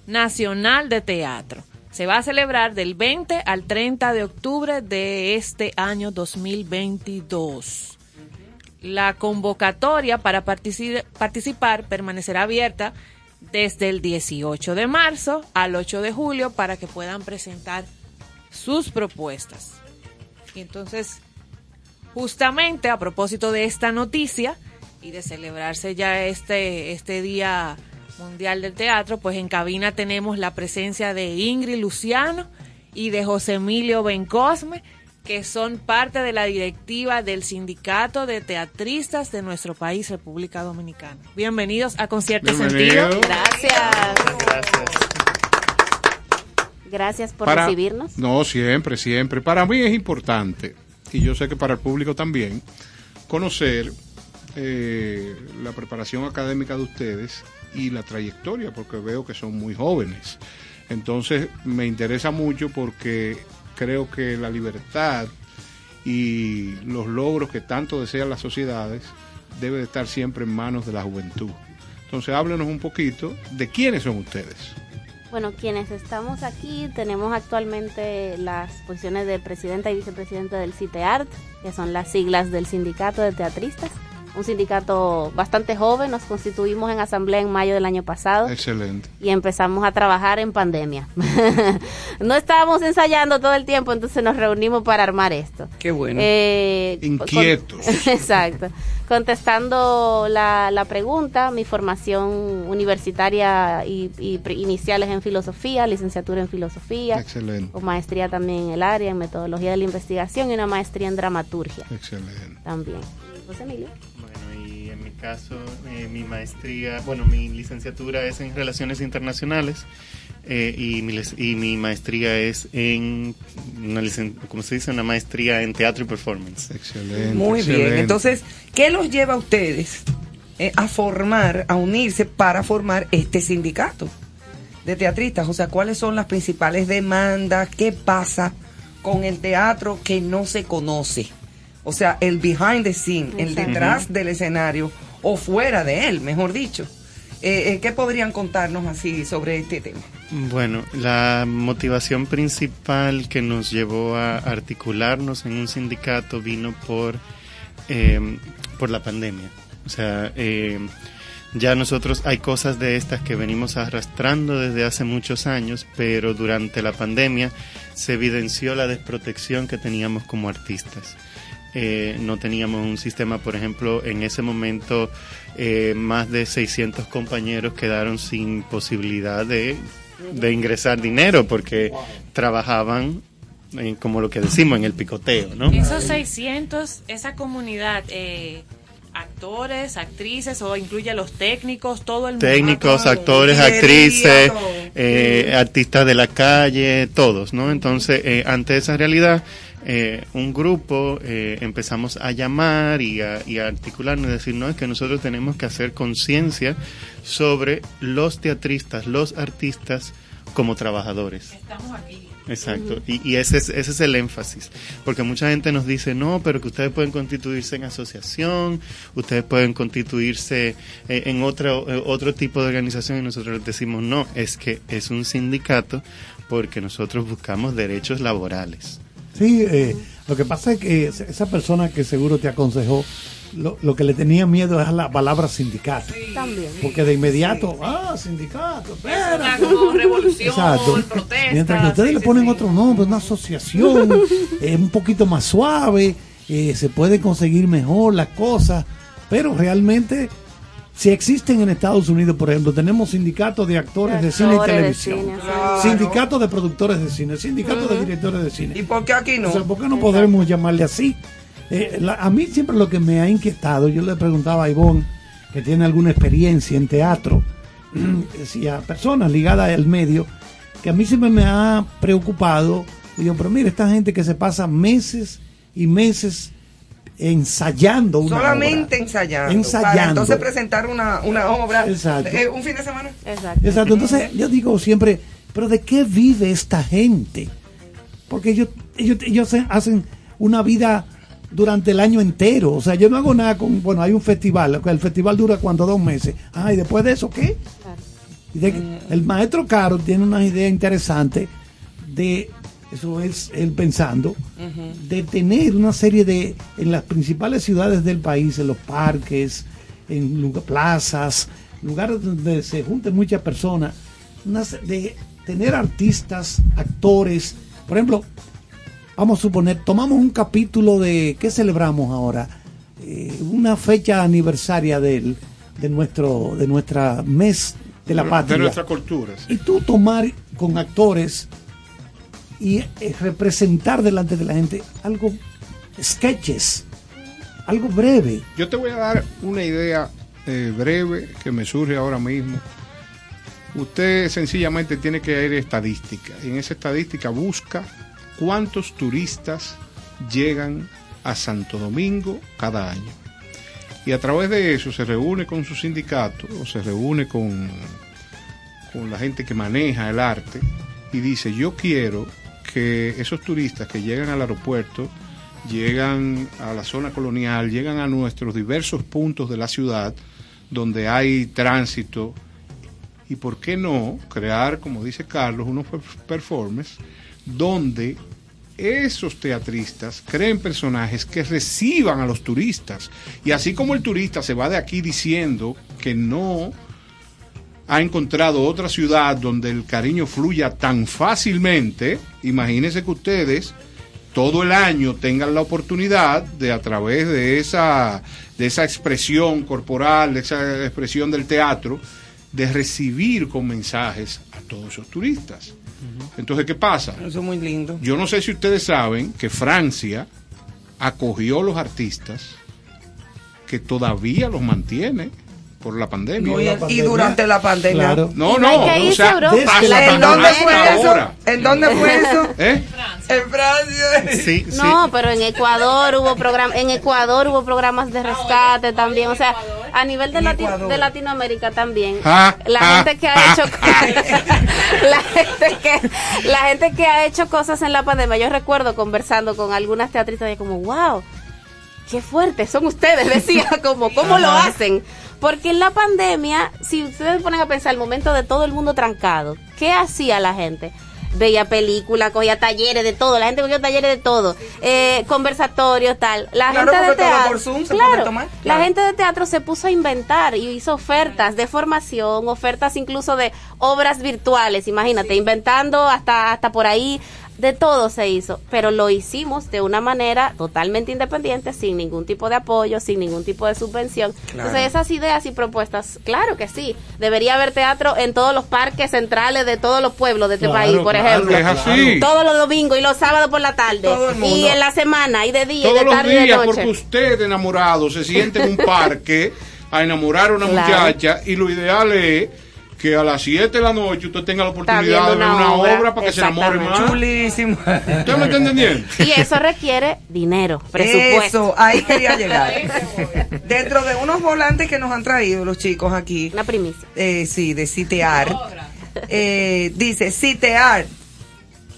Nacional de Teatro. Se va a celebrar del 20 al 30 de octubre de este año 2022. La convocatoria para partici- participar permanecerá abierta desde el 18 de marzo al 8 de julio para que puedan presentar sus propuestas. Y entonces, justamente a propósito de esta noticia y de celebrarse ya este, este Día Mundial del Teatro, pues en cabina tenemos la presencia de Ingrid Luciano y de José Emilio Bencosme, que son parte de la directiva del Sindicato de Teatristas de nuestro país, República Dominicana. Bienvenidos a Concierto Bienvenido. Sentido. Gracias. Gracias por Para- recibirnos. No, siempre, siempre. Para mí es importante, y yo sé que para el público también, conocer eh, la preparación académica de ustedes y la trayectoria, porque veo que son muy jóvenes. Entonces, me interesa mucho porque creo que la libertad y los logros que tanto desean las sociedades debe de estar siempre en manos de la juventud. Entonces, háblenos un poquito de quiénes son ustedes. Bueno, quienes estamos aquí tenemos actualmente las posiciones de presidenta y vicepresidenta del CITEART, que son las siglas del Sindicato de Teatristas. Un sindicato bastante joven, nos constituimos en asamblea en mayo del año pasado Excelente. y empezamos a trabajar en pandemia. no estábamos ensayando todo el tiempo, entonces nos reunimos para armar esto. Qué bueno. Eh, Inquietos. con- Exacto. Contestando la, la pregunta, mi formación universitaria y, y inicial es en filosofía, licenciatura en filosofía, Excelente. con maestría también en el área, en metodología de la investigación y una maestría en dramaturgia Excelente. también. José Emilio. Caso, eh, mi maestría, bueno, mi licenciatura es en Relaciones Internacionales eh, y, mi, y mi maestría es en, una licen- ¿cómo se dice? Una maestría en Teatro y Performance. Excelente. Muy bien. Entonces, ¿qué los lleva a ustedes eh, a formar, a unirse para formar este sindicato de teatristas? O sea, ¿cuáles son las principales demandas? ¿Qué pasa con el teatro que no se conoce? O sea, el behind the scene, el detrás del escenario o fuera de él, mejor dicho. Eh, eh, ¿Qué podrían contarnos así sobre este tema? Bueno, la motivación principal que nos llevó a articularnos en un sindicato vino por, eh, por la pandemia. O sea, eh, Ya nosotros hay cosas de estas que venimos arrastrando desde hace muchos años, pero durante la pandemia se evidenció la desprotección que teníamos como artistas. Eh, no teníamos un sistema, por ejemplo, en ese momento eh, más de 600 compañeros quedaron sin posibilidad de, de ingresar dinero porque trabajaban en, como lo que decimos en el picoteo, ¿no? Esos 600, esa comunidad, eh, actores, actrices o incluye a los técnicos, todo el mundo. técnicos, actores, actrices, eh, artistas de la calle, todos, ¿no? Entonces, eh, ante esa realidad, eh, un grupo eh, empezamos a llamar y a, y a articularnos y decir, no, es que nosotros tenemos que hacer conciencia sobre los teatristas, los artistas como trabajadores. Estamos aquí. Exacto, y, y ese, es, ese es el énfasis, porque mucha gente nos dice, no, pero que ustedes pueden constituirse en asociación, ustedes pueden constituirse eh, en otro, eh, otro tipo de organización y nosotros les decimos, no, es que es un sindicato porque nosotros buscamos derechos laborales. Sí, eh, lo que pasa es que esa persona que seguro te aconsejó, lo, lo que le tenía miedo es la palabra sindicato. También. Porque de inmediato, ah, sindicato, espérate. como revolución, Exacto. protesta, Mientras que ustedes sí, le ponen otro nombre, una asociación, es un poquito más suave, eh, se puede conseguir mejor las cosas, pero realmente, si existen en Estados Unidos, por ejemplo, tenemos sindicatos de actores de, cine y televisión, Claro. sindicatos de productores de cine, sindicatos de directores de cine. ¿Y por qué aquí no? O sea, ¿por qué no podremos llamarle así? Eh, la- a mí siempre lo que me ha inquietado, yo le preguntaba a Ivonne, que tiene alguna experiencia en teatro, si a personas ligadas al medio, que a mí siempre me ha preocupado. Digo, pero mire, esta gente que se pasa meses y meses ensayando una Solamente obra. ensayando. Ensayando. Para entonces presentar una, una obra. Exacto. eh, un fin de semana. Exacto. Exacto, entonces yo digo siempre, pero ¿de qué vive esta gente? Porque ellos, ellos, ellos hacen una vida durante el año entero. O sea, yo no hago nada con, bueno, hay un festival, el festival dura cuando dos meses. Ah, y después de eso, ¿qué? De que- el maestro Caro tiene una idea interesante de, eso es él pensando, de tener una serie de, en las principales ciudades del país, en los parques, en lugar- plazas, lugares donde se junten muchas personas, de tener artistas, actores, por ejemplo, vamos a suponer, tomamos un capítulo de, ¿qué celebramos ahora? Eh, una fecha aniversaria del, de nuestro, de nuestra mes de la patria. De nuestra cultura. sí. Y tú tomar con actores y eh, representar delante de la gente algo, sketches, algo breve. Yo te voy a dar una idea eh, breve que me surge ahora mismo. Usted sencillamente tiene que ir a estadística. En esa estadística busca cuántos turistas llegan a Santo Domingo cada año. Y a través de eso se reúne con su sindicato o se reúne con, con la gente que maneja el arte y dice, yo quiero que esos turistas que llegan al aeropuerto, llegan a la zona colonial, llegan a nuestros diversos puntos de la ciudad donde hay tránsito y por qué no crear, como dice Carlos, unos per- performers donde esos teatristas creen personajes que reciban a los turistas. Y así como el turista se va de aquí diciendo que no ha encontrado otra ciudad donde el cariño fluya tan fácilmente, imagínense que ustedes todo el año tengan la oportunidad de a través de esa, de esa expresión corporal, de esa expresión del teatro, de recibir con mensajes a todos esos turistas. Entonces, ¿qué pasa? Eso es muy lindo. Yo no sé si ustedes saben que Francia acogió los artistas que todavía los mantiene por la pandemia. No, y, durante la pandemia. Claro. No, no, o sea, hasta ¿En dónde fue eso? ¿En dónde fue eso? ¿Eh? En Francia. Sí, No, pero en Ecuador hubo programas, en Ecuador hubo programas de rescate también, o sea, a nivel de, Lati- de Latinoamérica también. Ah, la ah, gente que ha ah, hecho la gente que la gente que ha hecho cosas en la pandemia, yo recuerdo conversando con algunas teatristas y como, "Wow, qué fuerte son ustedes", decía como, "¿Cómo lo hacen?" Porque en la pandemia, si ustedes ponen a pensar el momento de todo el mundo trancado, ¿qué hacía la gente? veía películas, cogía talleres de todo, la gente cogió talleres de todo, eh, conversatorios, tal. La Claro, gente de teatro, por Zoom claro, tomar, la claro. gente de teatro se puso a inventar y hizo ofertas de formación, ofertas incluso de obras virtuales, imagínate, inventando hasta, hasta por ahí, de todo se hizo, pero lo hicimos de una manera totalmente independiente, sin ningún tipo de apoyo, sin ningún tipo de subvención. Claro. Entonces esas ideas y propuestas, claro que sí, debería haber teatro en todos los parques centrales de todos los pueblos de este Claro, país, por claro, ejemplo. es así. Todos los domingos y los sábados por la tarde. Y en la semana, y de día, y Todos de los tarde y de días, noche. porque usted enamorado se siente en un parque a enamorar a una Claro. muchacha y lo ideal es que a las 7 de la noche usted tenga la oportunidad de ver una obra, obra, para que se enamore más. Chulísimo. ¿Usted me está entendiendo? Y eso requiere dinero, presupuesto. Eso, ahí quería llegar. Dentro de unos volantes que nos han traído los chicos aquí. Una primicia. Eh, sí, de Citear. Eh, dice Citear.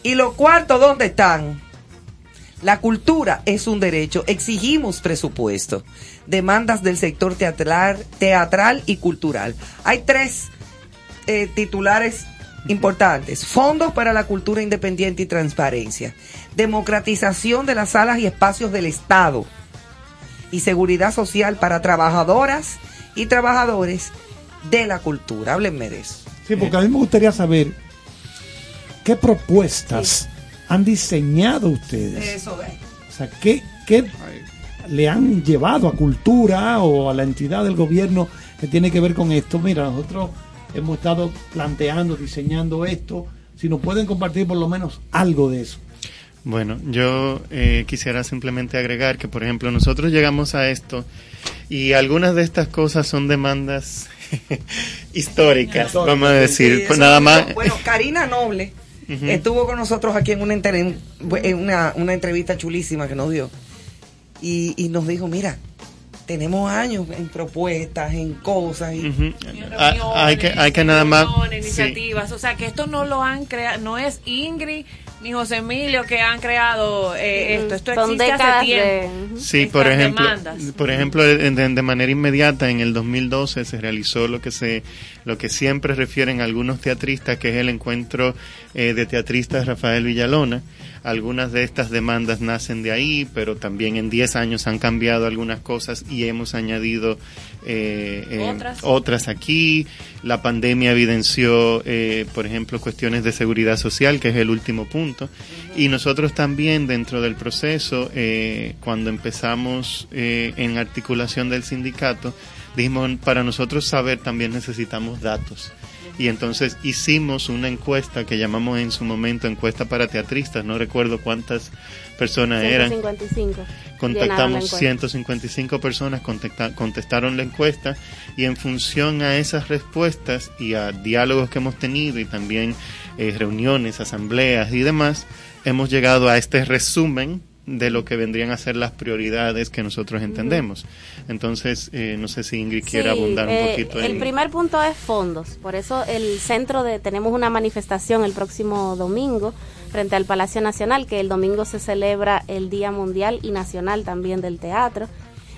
¿Y los cuartos dónde están? La cultura es un derecho. Exigimos presupuesto. Demandas del sector teatral, teatral y cultural. Hay tres eh, titulares importantes. Fondos para la cultura independiente y transparencia. Democratización de las salas y espacios del Estado. Y seguridad social para trabajadoras y trabajadores de la cultura. Háblenme de eso. Sí, porque a mí me gustaría saber qué propuestas han diseñado ustedes. Eso es. O sea, ¿qué, qué le han llevado a cultura o a la entidad del gobierno que tiene que ver con esto? Mira, nosotros hemos estado planteando, diseñando esto. Si nos pueden compartir por lo menos algo de eso. Bueno, yo eh, quisiera simplemente agregar que, por ejemplo, nosotros llegamos a esto y algunas de estas cosas son demandas históricas, vamos a decir. Sí, Pues nada más. Bueno, Karina Noble estuvo con nosotros aquí en una, en una, una entrevista chulísima que nos dio. Y, y nos dijo, mira, tenemos años en propuestas, en cosas. Y, Ujú. Ah, hay que hay que nada más sí. iniciativas. O sea, que esto no lo han creado, no es Ingrid ni José Emilio que han creado eh, esto. Esto existe hace tiempo. de- Sí, por ejemplo, demandas. por ejemplo, de, de- de manera inmediata en el 2012 se realizó lo que se, lo que siempre refieren algunos teatristas, que es el encuentro eh, de teatristas Rafael Villalona. Algunas de estas demandas nacen de ahí, pero también en 10 años han cambiado algunas cosas y hemos añadido eh, eh, Otras. otras aquí. La pandemia evidenció, eh, por ejemplo, cuestiones de seguridad social, que es el último punto. Y nosotros también dentro del proceso, eh, cuando empezamos eh, en articulación del sindicato, dijimos, para nosotros saber también necesitamos datos. Y entonces hicimos una encuesta que llamamos en su momento encuesta para teatristas, no recuerdo cuántas personas eran 155. Llenaron la contactamos encuesta. 155 personas, contacta- contestaron la encuesta y en función a esas respuestas y a diálogos que hemos tenido y también eh, reuniones, asambleas y demás, hemos llegado a este resumen de lo que vendrían a ser las prioridades que nosotros entendemos. Entonces, eh, no sé si Ingrid quiere abundar un eh, poquito El en... primer punto es fondos. Por eso el centro de tenemos una manifestación el próximo domingo frente al Palacio Nacional, que el domingo se celebra el Día Mundial y Nacional también del Teatro.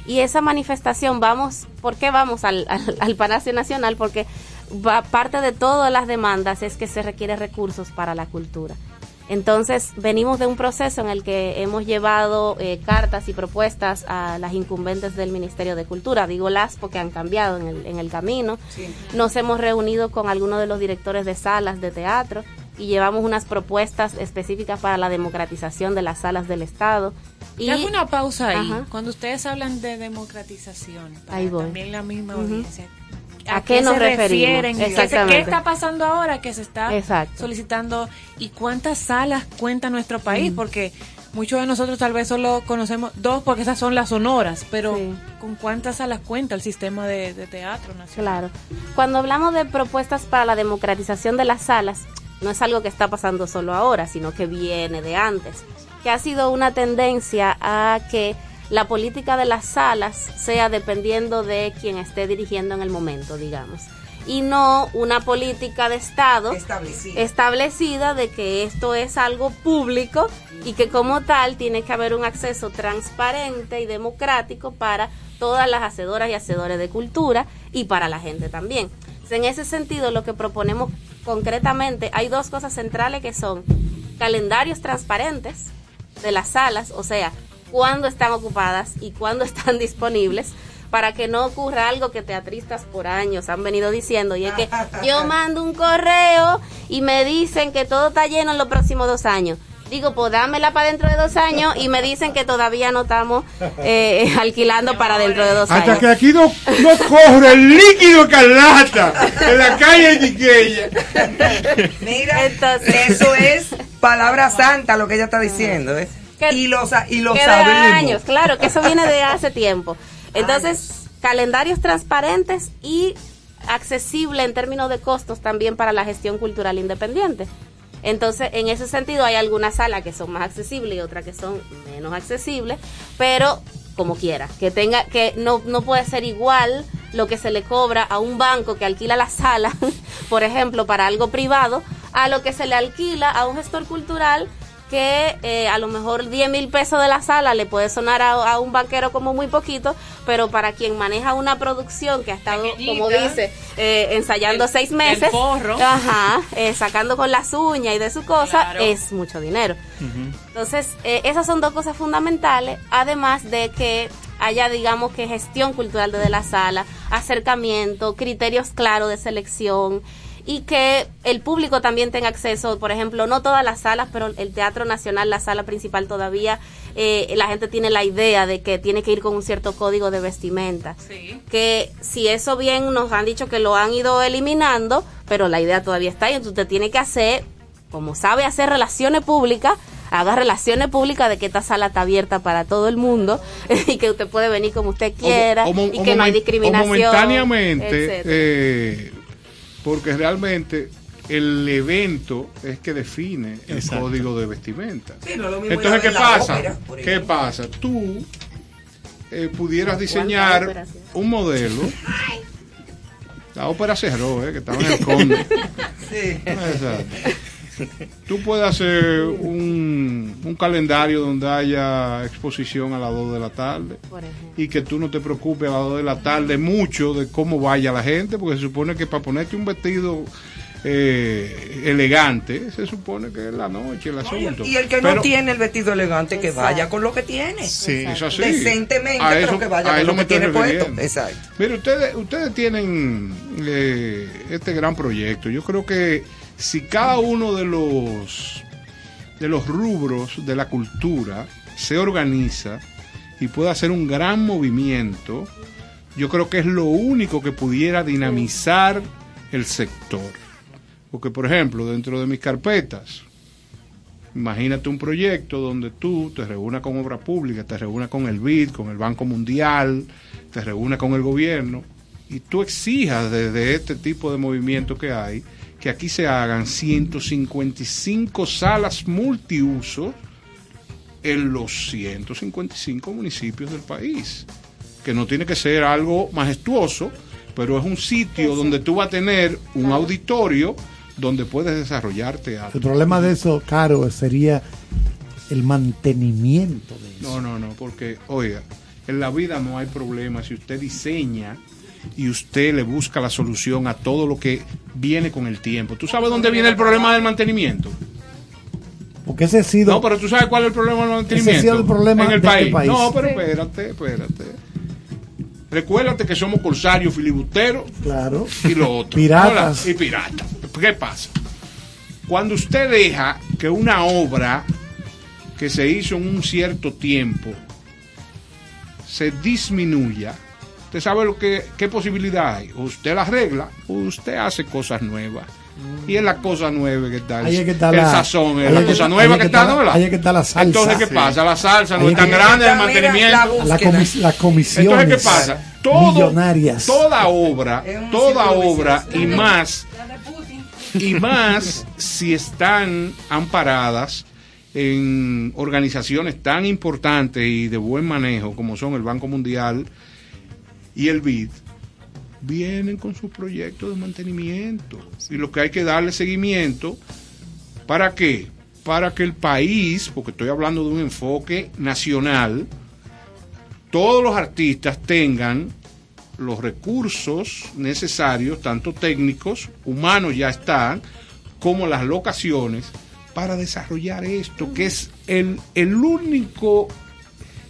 Y esa manifestación vamos, ¿por qué vamos al, al, al Palacio Nacional? Porque va, parte de todas las demandas es que se requiere recursos para la cultura. Entonces, venimos de un proceso en el que hemos llevado eh, cartas y propuestas a las incumbentes del Ministerio de Cultura. Digo las porque han cambiado en el, en el camino. Nos hemos reunido con algunos de los directores de salas de teatro y llevamos unas propuestas específicas para la democratización de las salas del Estado. Y hago una pausa ahí. Ajá. Cuando ustedes hablan de democratización, para Ahí voy. también la misma audiencia. ¿A qué nos se referimos? refieren? ¿Qué se- ¿Qué, Exactamente. está pasando ahora que se está Exacto. solicitando? ¿Y cuántas salas cuenta nuestro país? Mm. Porque muchos de nosotros tal vez solo conocemos dos, porque esas son las sonoras, pero Sí. ¿con cuántas salas cuenta el sistema de, de teatro nacional? Claro. Cuando hablamos de propuestas para la democratización de las salas, no es algo que está pasando solo ahora, sino que viene de antes, que ha sido una tendencia a que la política de las salas sea dependiendo de quien esté dirigiendo en el momento, digamos, y no una política de Estado Establecida. establecida de que esto es algo público y que como tal tiene que haber un acceso transparente y democrático para todas las hacedoras y hacedores de cultura y para la gente también. Entonces, en ese sentido, lo que proponemos concretamente hay dos cosas centrales que son calendarios transparentes de las salas, o sea, cuándo están ocupadas y cuándo están disponibles para que no ocurra algo que teatristas por años han venido diciendo y es que yo mando un correo y me dicen que todo está lleno en los próximos dos años. Digo, pues dámela para dentro de dos años y me dicen que todavía no estamos eh, alquilando para dentro de dos Hasta años. que aquí no, no corre el líquido carlata en la calle Quiqueya. Mira, eso es palabra santa lo que ella está diciendo. ¿eh? Y lo, sa- y lo que de sabemos. años, claro, que eso viene de hace tiempo. Entonces, calendarios transparentes y accesible en términos de costos también para la gestión cultural independiente. Entonces, en ese sentido, hay algunas salas que son más accesibles y otras que son menos accesibles, pero como quiera, que tenga, que no, no puede ser igual lo que se le cobra a un banco que alquila la sala, por ejemplo, para algo privado, a lo que se le alquila a un gestor cultural que eh, a lo mejor 10 mil pesos de la sala le puede sonar a, a un banquero como muy poquito, pero para quien maneja una producción que ha estado, como dice, eh, ensayando El- seis meses, ajá, eh, sacando con las uñas y de su cosa, Claro. es mucho dinero. Entonces, eh, esas son dos cosas fundamentales, además de que haya, digamos, que gestión cultural desde la sala, acercamiento, criterios claros de selección y que el público también tenga acceso, por ejemplo, no todas las salas, pero el Teatro Nacional, la sala principal todavía, eh, la gente tiene la idea de que tiene que ir con un cierto código de vestimenta. Que si eso bien nos han dicho que lo han ido eliminando, pero la idea todavía está ahí, entonces usted tiene que hacer, como sabe hacer relaciones públicas, haga relaciones públicas de que esta sala está abierta para todo el mundo y que usted puede venir como usted quiera O y o que no hay discriminación. momentáneamente, etcétera. eh, porque realmente el evento es que define el Exacto. código de vestimenta. Sí, no es lo mismo Entonces, ¿qué pasa? ópera, ¿Qué pasa? Tú eh, pudieras ¿Cuántas diseñar un modelo. La ópera cerró, eh, que estaba en el conde. Sí. Exacto. Tú puedes hacer un, un calendario donde haya exposición a las 2 de la tarde y que tú no te preocupes a las 2 de la tarde mucho de cómo vaya la gente, porque se supone que para ponerte un vestido eh, elegante, se supone que es la noche el asunto. Y el que no Pero- tiene el vestido elegante, que Exacto. vaya con lo que tiene. Sí, es así. Decentemente, A pero eso- que vaya a con eso lo que tiene puesto. Exacto. Mire, ustedes, ustedes tienen eh, este gran proyecto. Yo creo que si cada uno de los de los rubros de la cultura se organiza y puede hacer un gran movimiento, yo creo que es lo único que pudiera dinamizar el sector. Porque, por ejemplo, dentro de mis carpetas, Imagínate un proyecto donde tú te reúnas con obra pública, te reúnas con el BID, con el Banco Mundial, te reúnas con el gobierno y tú exijas desde este tipo de movimiento que hay que aquí se hagan 155 salas multiusos en los 155 municipios del país. Que no tiene que ser algo majestuoso, pero es un sitio donde tú vas a tener un auditorio donde puedes desarrollar teatro. El problema de eso, Caro, sería el mantenimiento de eso. No, no, no, porque, oiga, en la vida no hay problema si usted diseña y usted le busca la solución a todo lo que viene con el tiempo. ¿Tú sabes dónde viene el problema del mantenimiento? Porque ese ha sido. No, pero tú sabes cuál es el problema del mantenimiento. Ese ha sido el problema en el de este país. país. No, pero espérate, espérate. Recuérdate que somos corsarios, filibusteros Claro. y lo otro. Piratas. Y piratas. ¿Qué pasa? Cuando usted deja que una obra que se hizo en un cierto tiempo se disminuya, usted sabe lo que, qué posibilidad hay. Usted la arregla usted hace cosas nuevas. Y es la cosa nueva que está. Ahí es que está el la- sazón, es la que- cosa nueva que que está, la- ¿no? ahí es que está la salsa. Entonces, ¿qué Sí. pasa? La salsa no Ahí es tan grande, el mantenimiento. La comis- las comisiones Entonces, ¿qué pasa? Todo, millonarias. Toda obra, toda obra y más, y más si están amparadas en organizaciones tan importantes y de buen manejo como son el Banco Mundial y el BID, vienen con sus proyectos de mantenimiento. Y lo que hay que darle seguimiento, ¿para qué? Para que el país, porque estoy hablando de un enfoque nacional, todos los artistas tengan los recursos necesarios, tanto técnicos, humanos ya están, como las locaciones, para desarrollar esto, que es el, el único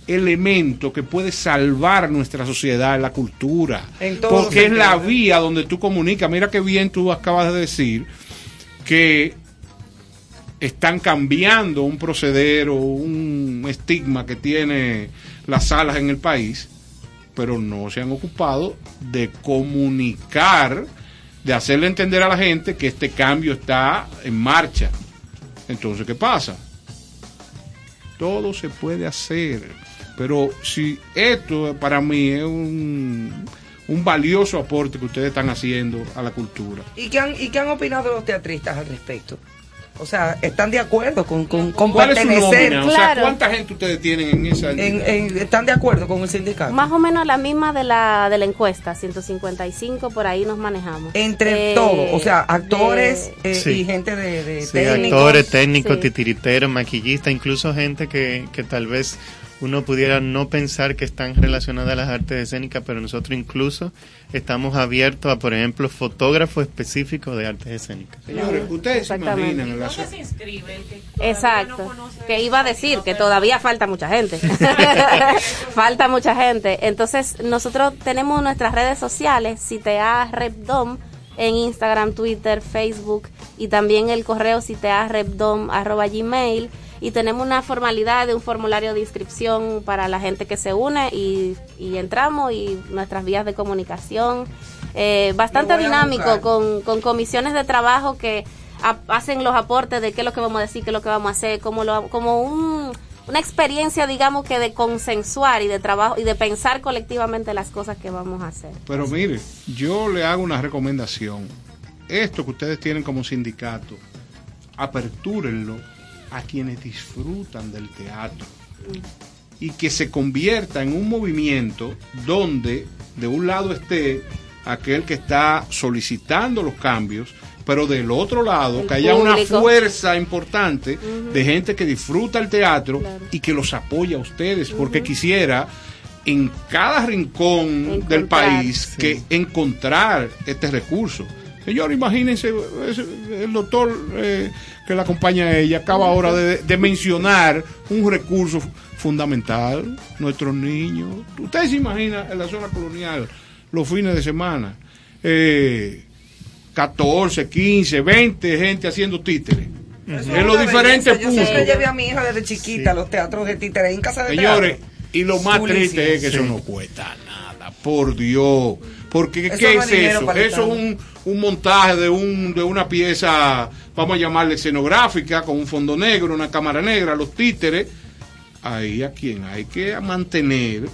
elemento que puede salvar nuestra sociedad, la cultura. Porque es la vía donde tú comunicas. Mira qué bien tú acabas de decir que están cambiando un proceder o un estigma que tiene las salas en el país, pero no se han ocupado de comunicar, de hacerle entender a la gente que este cambio está en marcha. Entonces, ¿qué pasa? Todo se puede hacer, pero si esto para mí es un, un valioso aporte que ustedes están haciendo a la cultura. ¿Y qué han, y qué han opinado los teatristas al respecto? O sea, ¿están de acuerdo con, con, con ¿Cuál es su nómina? O sea, ¿cuánta gente ustedes tienen en esa En- ¿Están de acuerdo con el sindicato? Más o menos la misma de la, de la encuesta, 155, por ahí nos manejamos. Entre Eh, todos, o sea, actores de- eh, Sí. y gente de, de Sí, técnicos. actores, técnicos, Sí. titiriteros, maquillistas, incluso gente que, que tal vez uno pudiera no pensar que están relacionadas a las artes escénicas, pero nosotros incluso estamos abiertos a, por ejemplo, fotógrafos específicos de artes escénicas. Señores, ustedes se imaginan el aso- Exacto. Que iba a decir que todavía falta mucha gente. falta mucha gente. Entonces, nosotros tenemos nuestras redes sociales, CTA Repdom, en Instagram, Twitter, Facebook y también el correo gmail y tenemos una formalidad de un formulario de inscripción para la gente que se une y, y entramos y nuestras vías de comunicación eh, bastante dinámico con, con comisiones de trabajo que a- hacen los aportes de qué es lo que vamos a decir, qué es lo que vamos a hacer, como, lo, como un, una experiencia, digamos que de consensuar y de trabajo y de pensar colectivamente las cosas que vamos a hacer. Pero mire, yo le hago una recomendación. Esto que ustedes tienen como sindicato, apertúrenlo a quienes disfrutan del teatro y que se convierta en un movimiento donde de un lado esté aquel que está solicitando los cambios, pero del otro lado El que haya una fuerza importante de gente que disfruta el teatro Claro. y que los apoya a ustedes, porque quisiera en cada rincón del país que encontrar este recurso. Señor, imagínense, el doctor eh, que la acompaña a ella acaba ahora de, de mencionar un recurso fu- fundamental, nuestros niños. Ustedes se imaginan en la zona colonial los fines de semana, eh, 14, 15, 20 gente haciendo títeres. Eso En los diferentes belleza. Yo siempre puntos. llevé a mi hija desde chiquita a los teatros de títeres en casa de Señores, teatro. y lo más triste es que eso no cuesta nada, por Dios. Porque Eso ¿qué no es eso? Eso es un, un montaje de, un, de una pieza, vamos a llamarle escenográfica, con un fondo negro, una cámara negra, los títeres. Ahí a quien hay que mantener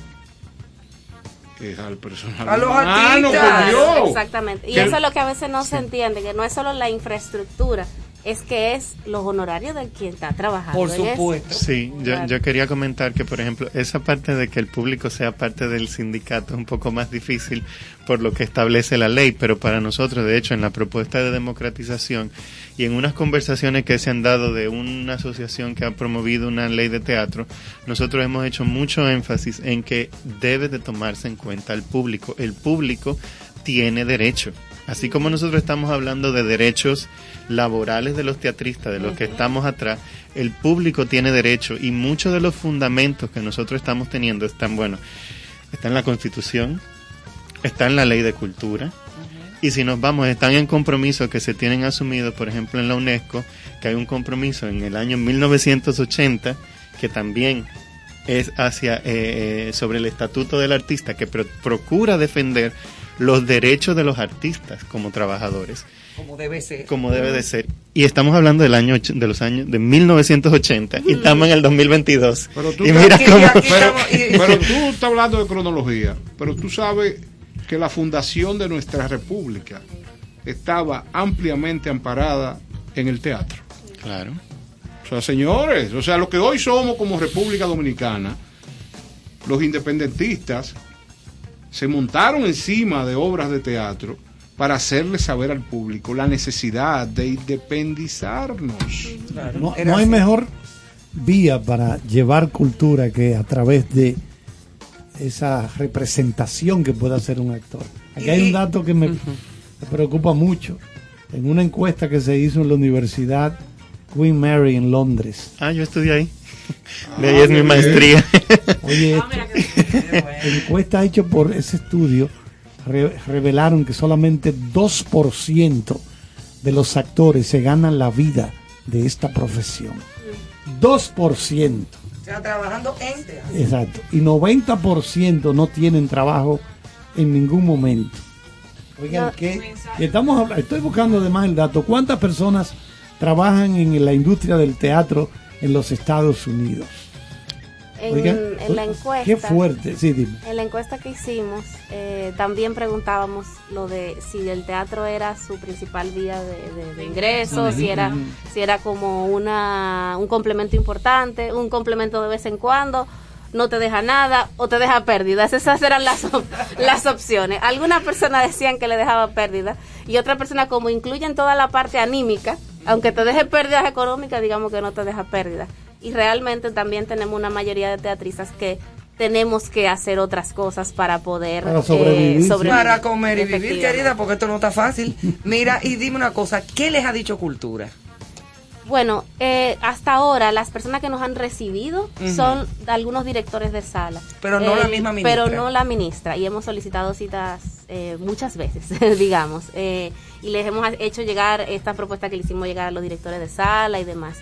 es al personal. A los humano, artistas. por Dios. Exactamente. Y eso es lo que a veces no se entiende, que no es solo la infraestructura, es que es los honorarios de quien está trabajando. Por supuesto. Sí, yo quería comentar que, por ejemplo, esa parte de que el público sea parte del sindicato es un poco más difícil por lo que establece la ley, pero para nosotros, de hecho, en la propuesta de democratización y en unas conversaciones que se han dado de una asociación que ha promovido una ley de teatro, nosotros hemos hecho mucho énfasis en que debe de tomarse en cuenta el público. El público tiene derecho. Así como nosotros estamos hablando de derechos laborales de los teatristas, de los que estamos atrás, el público tiene derecho y muchos de los fundamentos que nosotros estamos teniendo están, bueno, está en la Constitución, está en la Ley de Cultura, y si nos vamos, están en compromisos que se tienen asumidos, por ejemplo, en la UNESCO, que hay un compromiso en el año 1980, que también es hacia eh, eh, sobre el estatuto del artista, que pro- procura defender los derechos de los artistas como trabajadores Como debe ser. como debe de ser. Y estamos hablando del año och- de los años de 1980 y estamos en el 2022. Pero tú, y mira estás- cómo pero, pero tú estás hablando de cronología, pero tú sabes que la fundación de nuestra república estaba ampliamente amparada en el teatro. Claro. O sea, señores, o sea, lo que hoy somos como República Dominicana, los independentistas se montaron encima de obras de teatro para hacerle saber al público la necesidad de independizarnos. No, no hay mejor vía para llevar cultura que a través de esa representación que puede hacer un actor. Aquí hay un dato que me, me preocupa mucho. En una encuesta que se hizo en la Universidad Queen Mary en Londres. Ah, yo estudié ahí. De ahí es mi maestría. Oye, esto, la encuesta hecha por ese estudio re- revelaron que solamente 2% de los actores se ganan la vida de esta profesión. 2%. O sea, trabajando en teatro. Exacto. Y 90% no tienen trabajo en ningún momento. Oigan, No. que estamos estoy buscando además el dato. ¿Cuántas personas trabajan en la industria del teatro en los Estados Unidos? En, la encuesta. Qué fuerte, sí, dime. En la encuesta que hicimos, eh, también preguntábamos lo de si el teatro era su principal vía de, de- de ingresos, si era, si era como una, un complemento importante, un complemento de vez en cuando, no te deja nada o te deja pérdidas. Esas eran las, op- las opciones. Algunas personas decían que le dejaba pérdidas y otra persona como incluyen toda la parte anímica, aunque te deje pérdidas económicas, digamos que no te deja pérdidas. Y realmente también tenemos una mayoría de teatristas que tenemos que hacer otras cosas para poder Para eh, sobrevivir. sobrevivir. Para comer y vivir, querida, porque esto no está fácil. Mira, y dime una cosa, ¿qué les ha dicho Cultura? Bueno, eh, hasta ahora las personas que nos han recibido son algunos directores de sala. Pero no la El- misma ministra. Pero no la ministra. Y hemos solicitado citas eh, muchas veces, digamos. Eh, y les hemos hecho llegar esta propuesta que le hicimos llegar a los directores de sala y demás.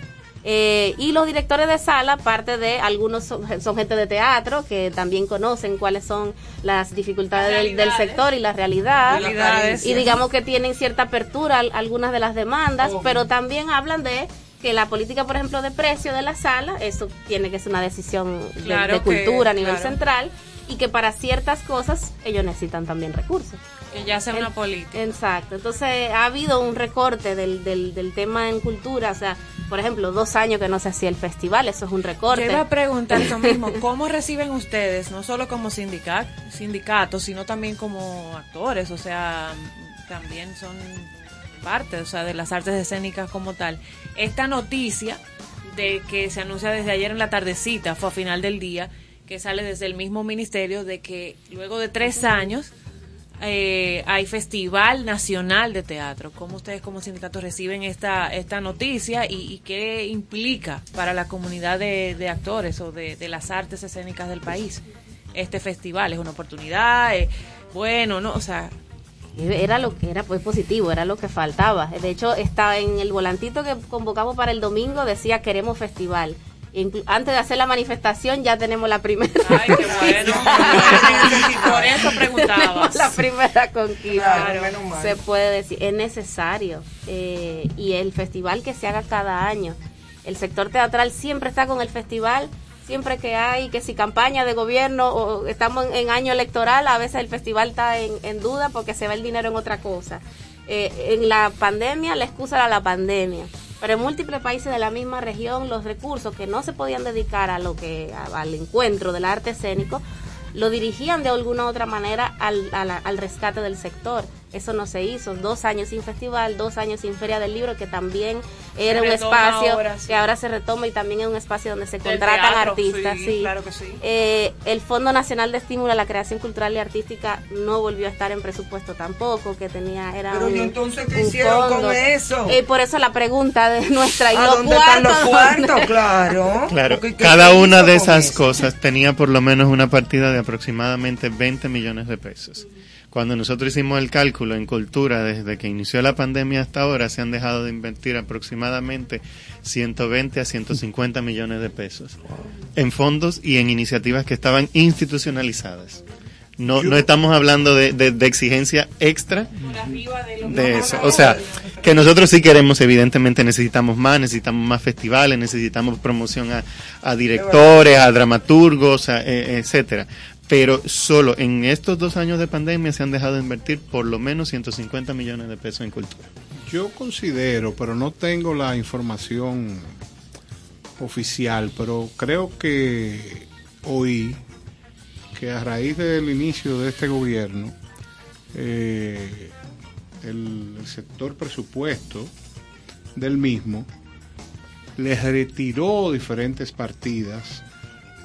Eh, y los directores de sala, parte de algunos son, son gente de teatro que también conocen cuáles son las dificultades del, sector y la realidad. Realidades. Y digamos que tienen cierta apertura a algunas de las demandas, pero también hablan de que la política, por ejemplo, de precio de la sala, eso tiene que ser una decisión de- Claro de, que- cultura a nivel claro. central y que para ciertas cosas ellos necesitan también recursos. Que ya sea una política. Exacto. Entonces ha habido un recorte del, del, del tema en cultura. O sea, por ejemplo, dos años que no se hacía el festival, eso es un recorte. Yo iba a preguntar eso mismo, ¿cómo reciben ustedes, no solo como sindica- sindicatos, sino también como actores? O sea, también son parte, o sea, de las artes escénicas como tal. Esta noticia de que se anuncia desde ayer en la tardecita, fue a final del día, que sale desde el mismo ministerio de que luego de tres años eh, hay Festival Nacional de Teatro. ¿Cómo ustedes como sindicatos reciben esta, esta noticia y, qué implica para la comunidad de, actores o de, de las artes escénicas del país? Este festival es una oportunidad, eh, bueno, ¿no? O sea, Era lo que era pues positivo, era lo que faltaba. De hecho, está en el volantito que convocamos para el domingo decía queremos festival. Inclu- antes de hacer la manifestación ya tenemos la primera. Ay, qué bueno. Por eso preguntabas. la primera conquista. Claro, menos mal. Se puede decir, es necesario. Eh, y el festival que se haga cada año. El sector teatral siempre está con el festival. Siempre que hay, que si campaña de gobierno o estamos en, en año electoral, a veces el festival está en, en duda porque se va el dinero en otra cosa. Eh, en la pandemia, la excusa era la pandemia. Pero en múltiples países de la misma región, los recursos que no se podían dedicar a lo que a- al encuentro del arte escénico, lo dirigían de alguna u otra manera al, a la- al rescate del sector. Eso no se hizo. Dos años sin festival, dos años sin Feria del Libro, que también era un espacio ahora, sí. que ahora se retoma y también es un espacio donde se contratan teatro, artistas. sí, sí. claro que sí. Eh, el Fondo Nacional de Estímulo a la Creación Cultural y Artística no volvió a estar en presupuesto tampoco, que tenía era Pero, un, ¿y entonces qué hicieron fondo. con eso? Eh, por eso la pregunta de nuestra ¿A dónde están los cuartos? Claro. Claro, Porque, ¿qué cada una de esas eso? cosas tenía por lo menos una partida de aproximadamente 20 millones de pesos. Cuando nosotros hicimos el cálculo en cultura, desde que inició la pandemia hasta ahora, se han dejado de invertir aproximadamente 120 a 150 millones de pesos en fondos y en iniciativas que estaban institucionalizadas. No, no estamos hablando de, de- de exigencia extra de eso. O sea, que nosotros sí queremos, evidentemente necesitamos más, necesitamos más festivales, necesitamos promoción a, a directores, a dramaturgos, a, eh, etcétera. Pero solo en estos dos años de pandemia se han dejado de invertir por lo menos 150 millones de pesos en cultura. Yo considero, pero no tengo la información oficial, pero creo que oí que a raíz del inicio de este gobierno, eh, el sector presupuesto del mismo les retiró diferentes partidas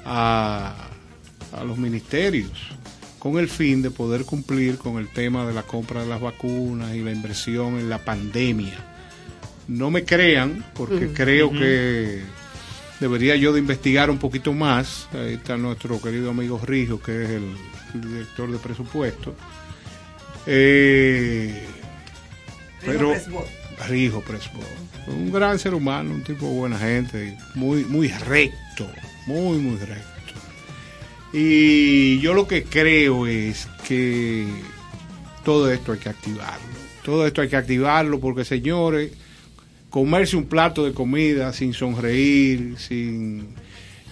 a, a los ministerios con el fin de poder cumplir con el tema de la compra de las vacunas y la inversión en la pandemia. No me crean, porque Mm. creo que debería yo de investigar un poquito más. Ahí está nuestro querido amigo Rijo, que es el, director de presupuesto. Eh, pero. Rijo Presbot. Un gran ser humano, un tipo de buena gente, muy, muy recto, muy, muy recto. Y yo lo que creo es que todo esto hay que activarlo. Todo esto hay que activarlo porque, señores, comerse un plato de comida sin sonreír, sin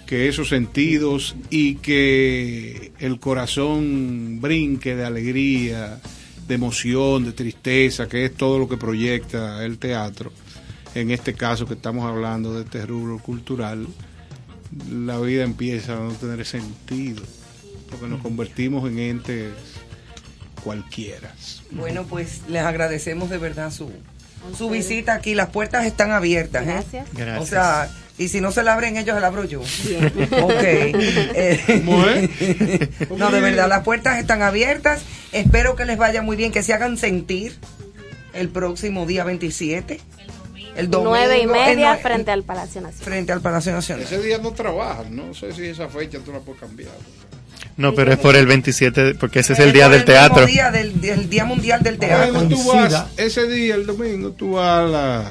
que esos sentidos y que el corazón brinque de alegría, de emoción, de tristeza, que es todo lo que proyecta el teatro. En este caso que estamos hablando de este rubro cultural, la vida empieza a no tener sentido, porque nos convertimos en entes cualquiera. Bueno, pues les agradecemos de verdad su, su visita aquí. Las puertas están abiertas. ¿eh? Gracias. O sea, y si no se la abren ellos, se la abro yo. Bien. Ok. Eh, ¿Cómo es? no, de verdad, las puertas están abiertas. Espero que les vaya muy bien, que se hagan sentir el próximo día 27. El domingo. Nueve y media no, frente al Palacio Nacional. frente al Palacio Nacional. Ese día no trabajan, no sé si esa fecha tú la puedes cambiar. No, pero es por el 27, porque ese es el día del el teatro. Día del, del Día Mundial del Teatro. Bueno, tú vas, ese día, el domingo, tú vas a la,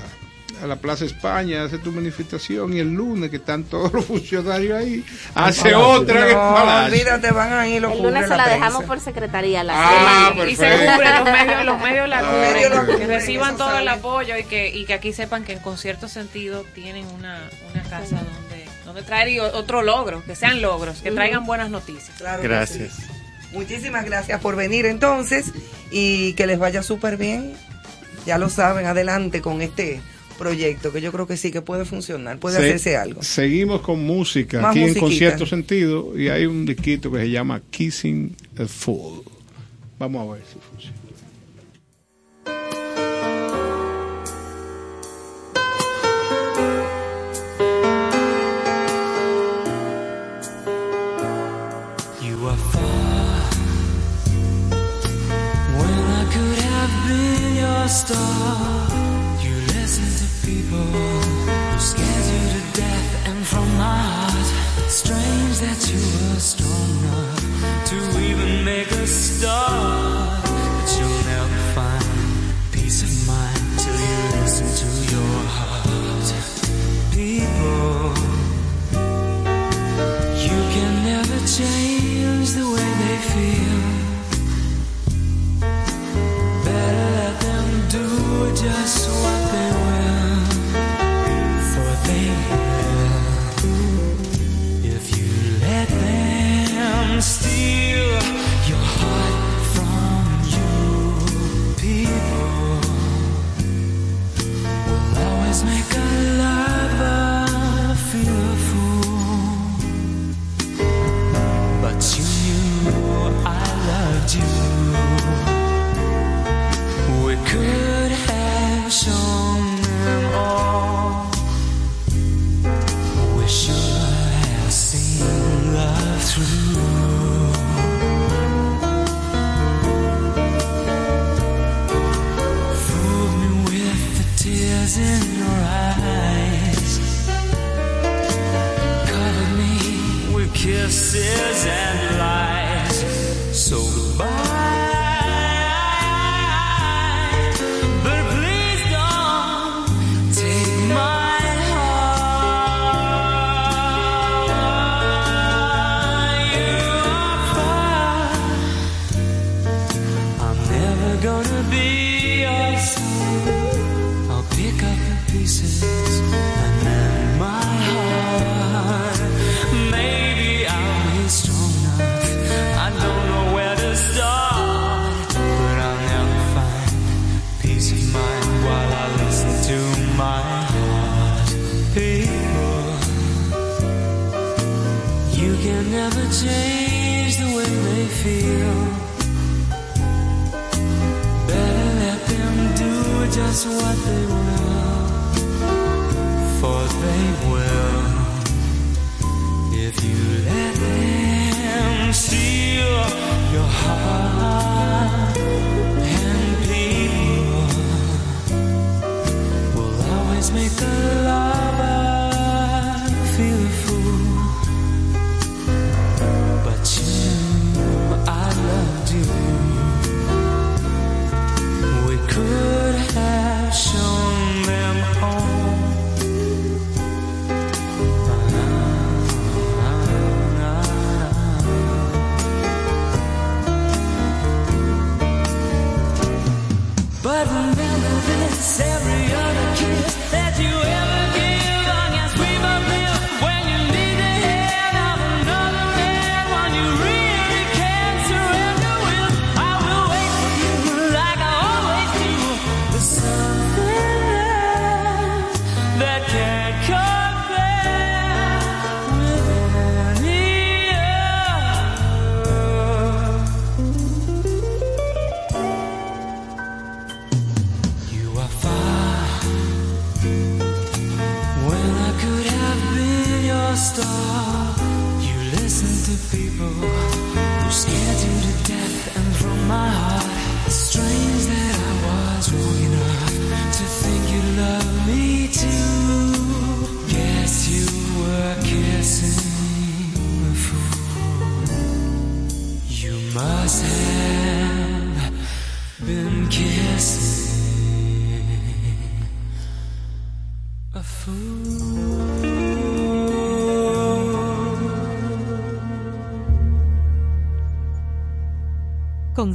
a la Plaza España, haces tu manifestación y el lunes, que están todos los funcionarios ahí, hace Palacio. otra en el No, olvídate, van ahí lo El lunes se la la prensa. dejamos por secretaría. La Ah, y se cubre los medios, los medios la Los cubren, que reciban todo el apoyo y que, y que aquí sepan que en concierto sentido tienen una, una casa donde, donde traer otro logro, que sean logros, que traigan buenas noticias. Claro que Gracias. sí. Muchísimas gracias por venir entonces y que les vaya súper bien. Ya lo saben, adelante con este proyecto que yo creo que sí que puede funcionar, puede Se- hacerse algo. Seguimos con música Más aquí en concierto sentido y hay un disquito que se llama Kissing a Fool. Vamos a ver si funciona. You that you were strong enough to even make a start.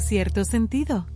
cierto sentido.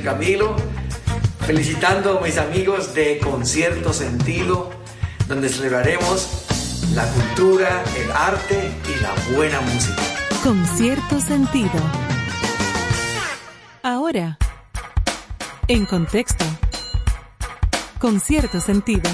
Camilo, felicitando a mis amigos de Concierto Sentido, donde celebraremos la cultura, el arte y la buena música. Concierto Sentido. Ahora, en contexto. Concierto Sentido.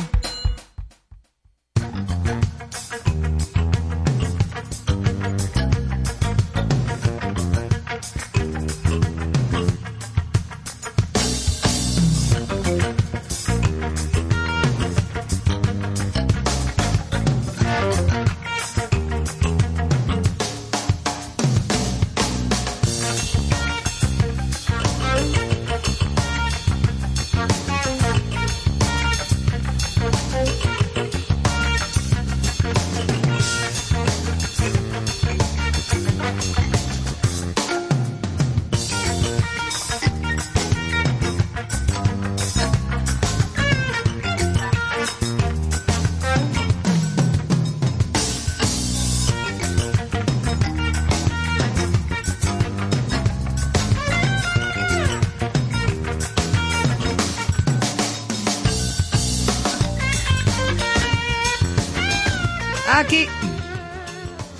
Aquí,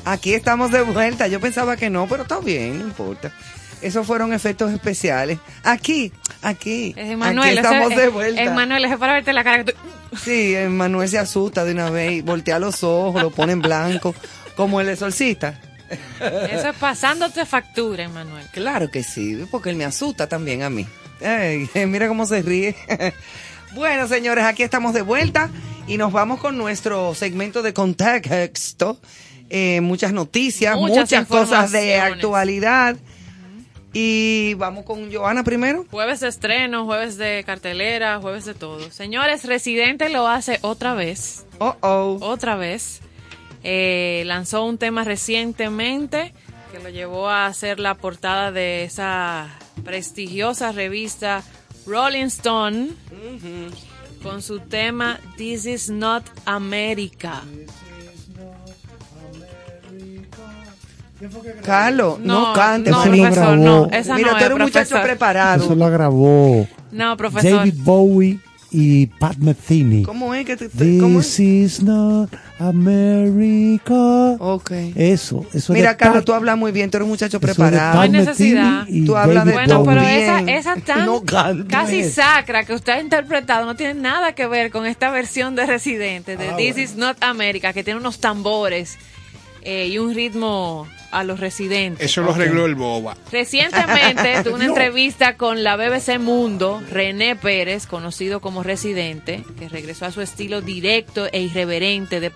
aquí estamos de vuelta. Yo pensaba que no, pero está bien, no importa. Esos fueron efectos especiales. Aquí, aquí. Es Emanuel, aquí estamos de vuelta. Emanuel, es para verte la cara que tú... Sí, Manuel se asusta de una vez, voltea los ojos, lo pone en blanco, como el exorcista. Eso es pasándote factura, Emanuel. Claro que sí, porque él me asusta también a mí. Ay, mira cómo se ríe. Bueno, señores, aquí estamos de vuelta y nos vamos con nuestro segmento de contexto. Eh, muchas noticias, Muchas muchas, cosas de actualidad. Y vamos con Joana primero. Jueves de estreno, jueves de cartelera, jueves de todo. Señores, Residente lo hace otra vez. Oh, oh. Otra vez. Eh, lanzó un tema recientemente que lo llevó a hacer la portada de esa prestigiosa revista Rolling Stone con su tema This is not America. Carlos, no, No, cante. no, grabó. no, esa Mira, no tú es, eres un muchacho profesor. preparado. Eso lo grabó No, profesor. David Bowie y Pat Metheny. ¿Cómo es que te, te- cómo es? This is not America. Ok. Eso, eso Mira, de Carlos, Pat- tú hablas muy bien, tú eres un muchacho preparado. No hay necesidad. Tú hablas de- Bueno, Bowie. pero esa, Bien. esa tan No casi sacra que usted ha interpretado no tiene nada que ver con esta versión de Residente, de Ah, This bueno. is Not America, que tiene unos tambores eh, y un ritmo a los residentes. Eso lo arregló el boba. Recientemente tuve una No. entrevista con la BBC Mundo, René Pérez, conocido como Residente, que regresó a su estilo directo e irreverente de,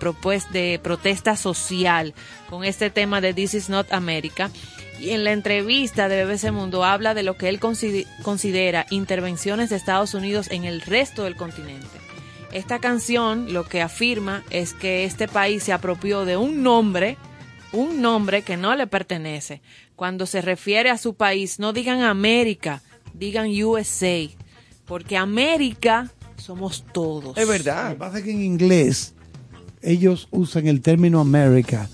de protesta social con este tema de This is not America. Y en la entrevista de BBC Mundo habla de lo que él consi- considera intervenciones de Estados Unidos en el resto del continente. Esta canción lo que afirma es que este país se apropió de un nombre, un nombre que no le pertenece. Cuando se refiere a su país, no digan América, digan USA, porque América somos todos. Es Lo verdad. que pasa es que en inglés ellos usan el término America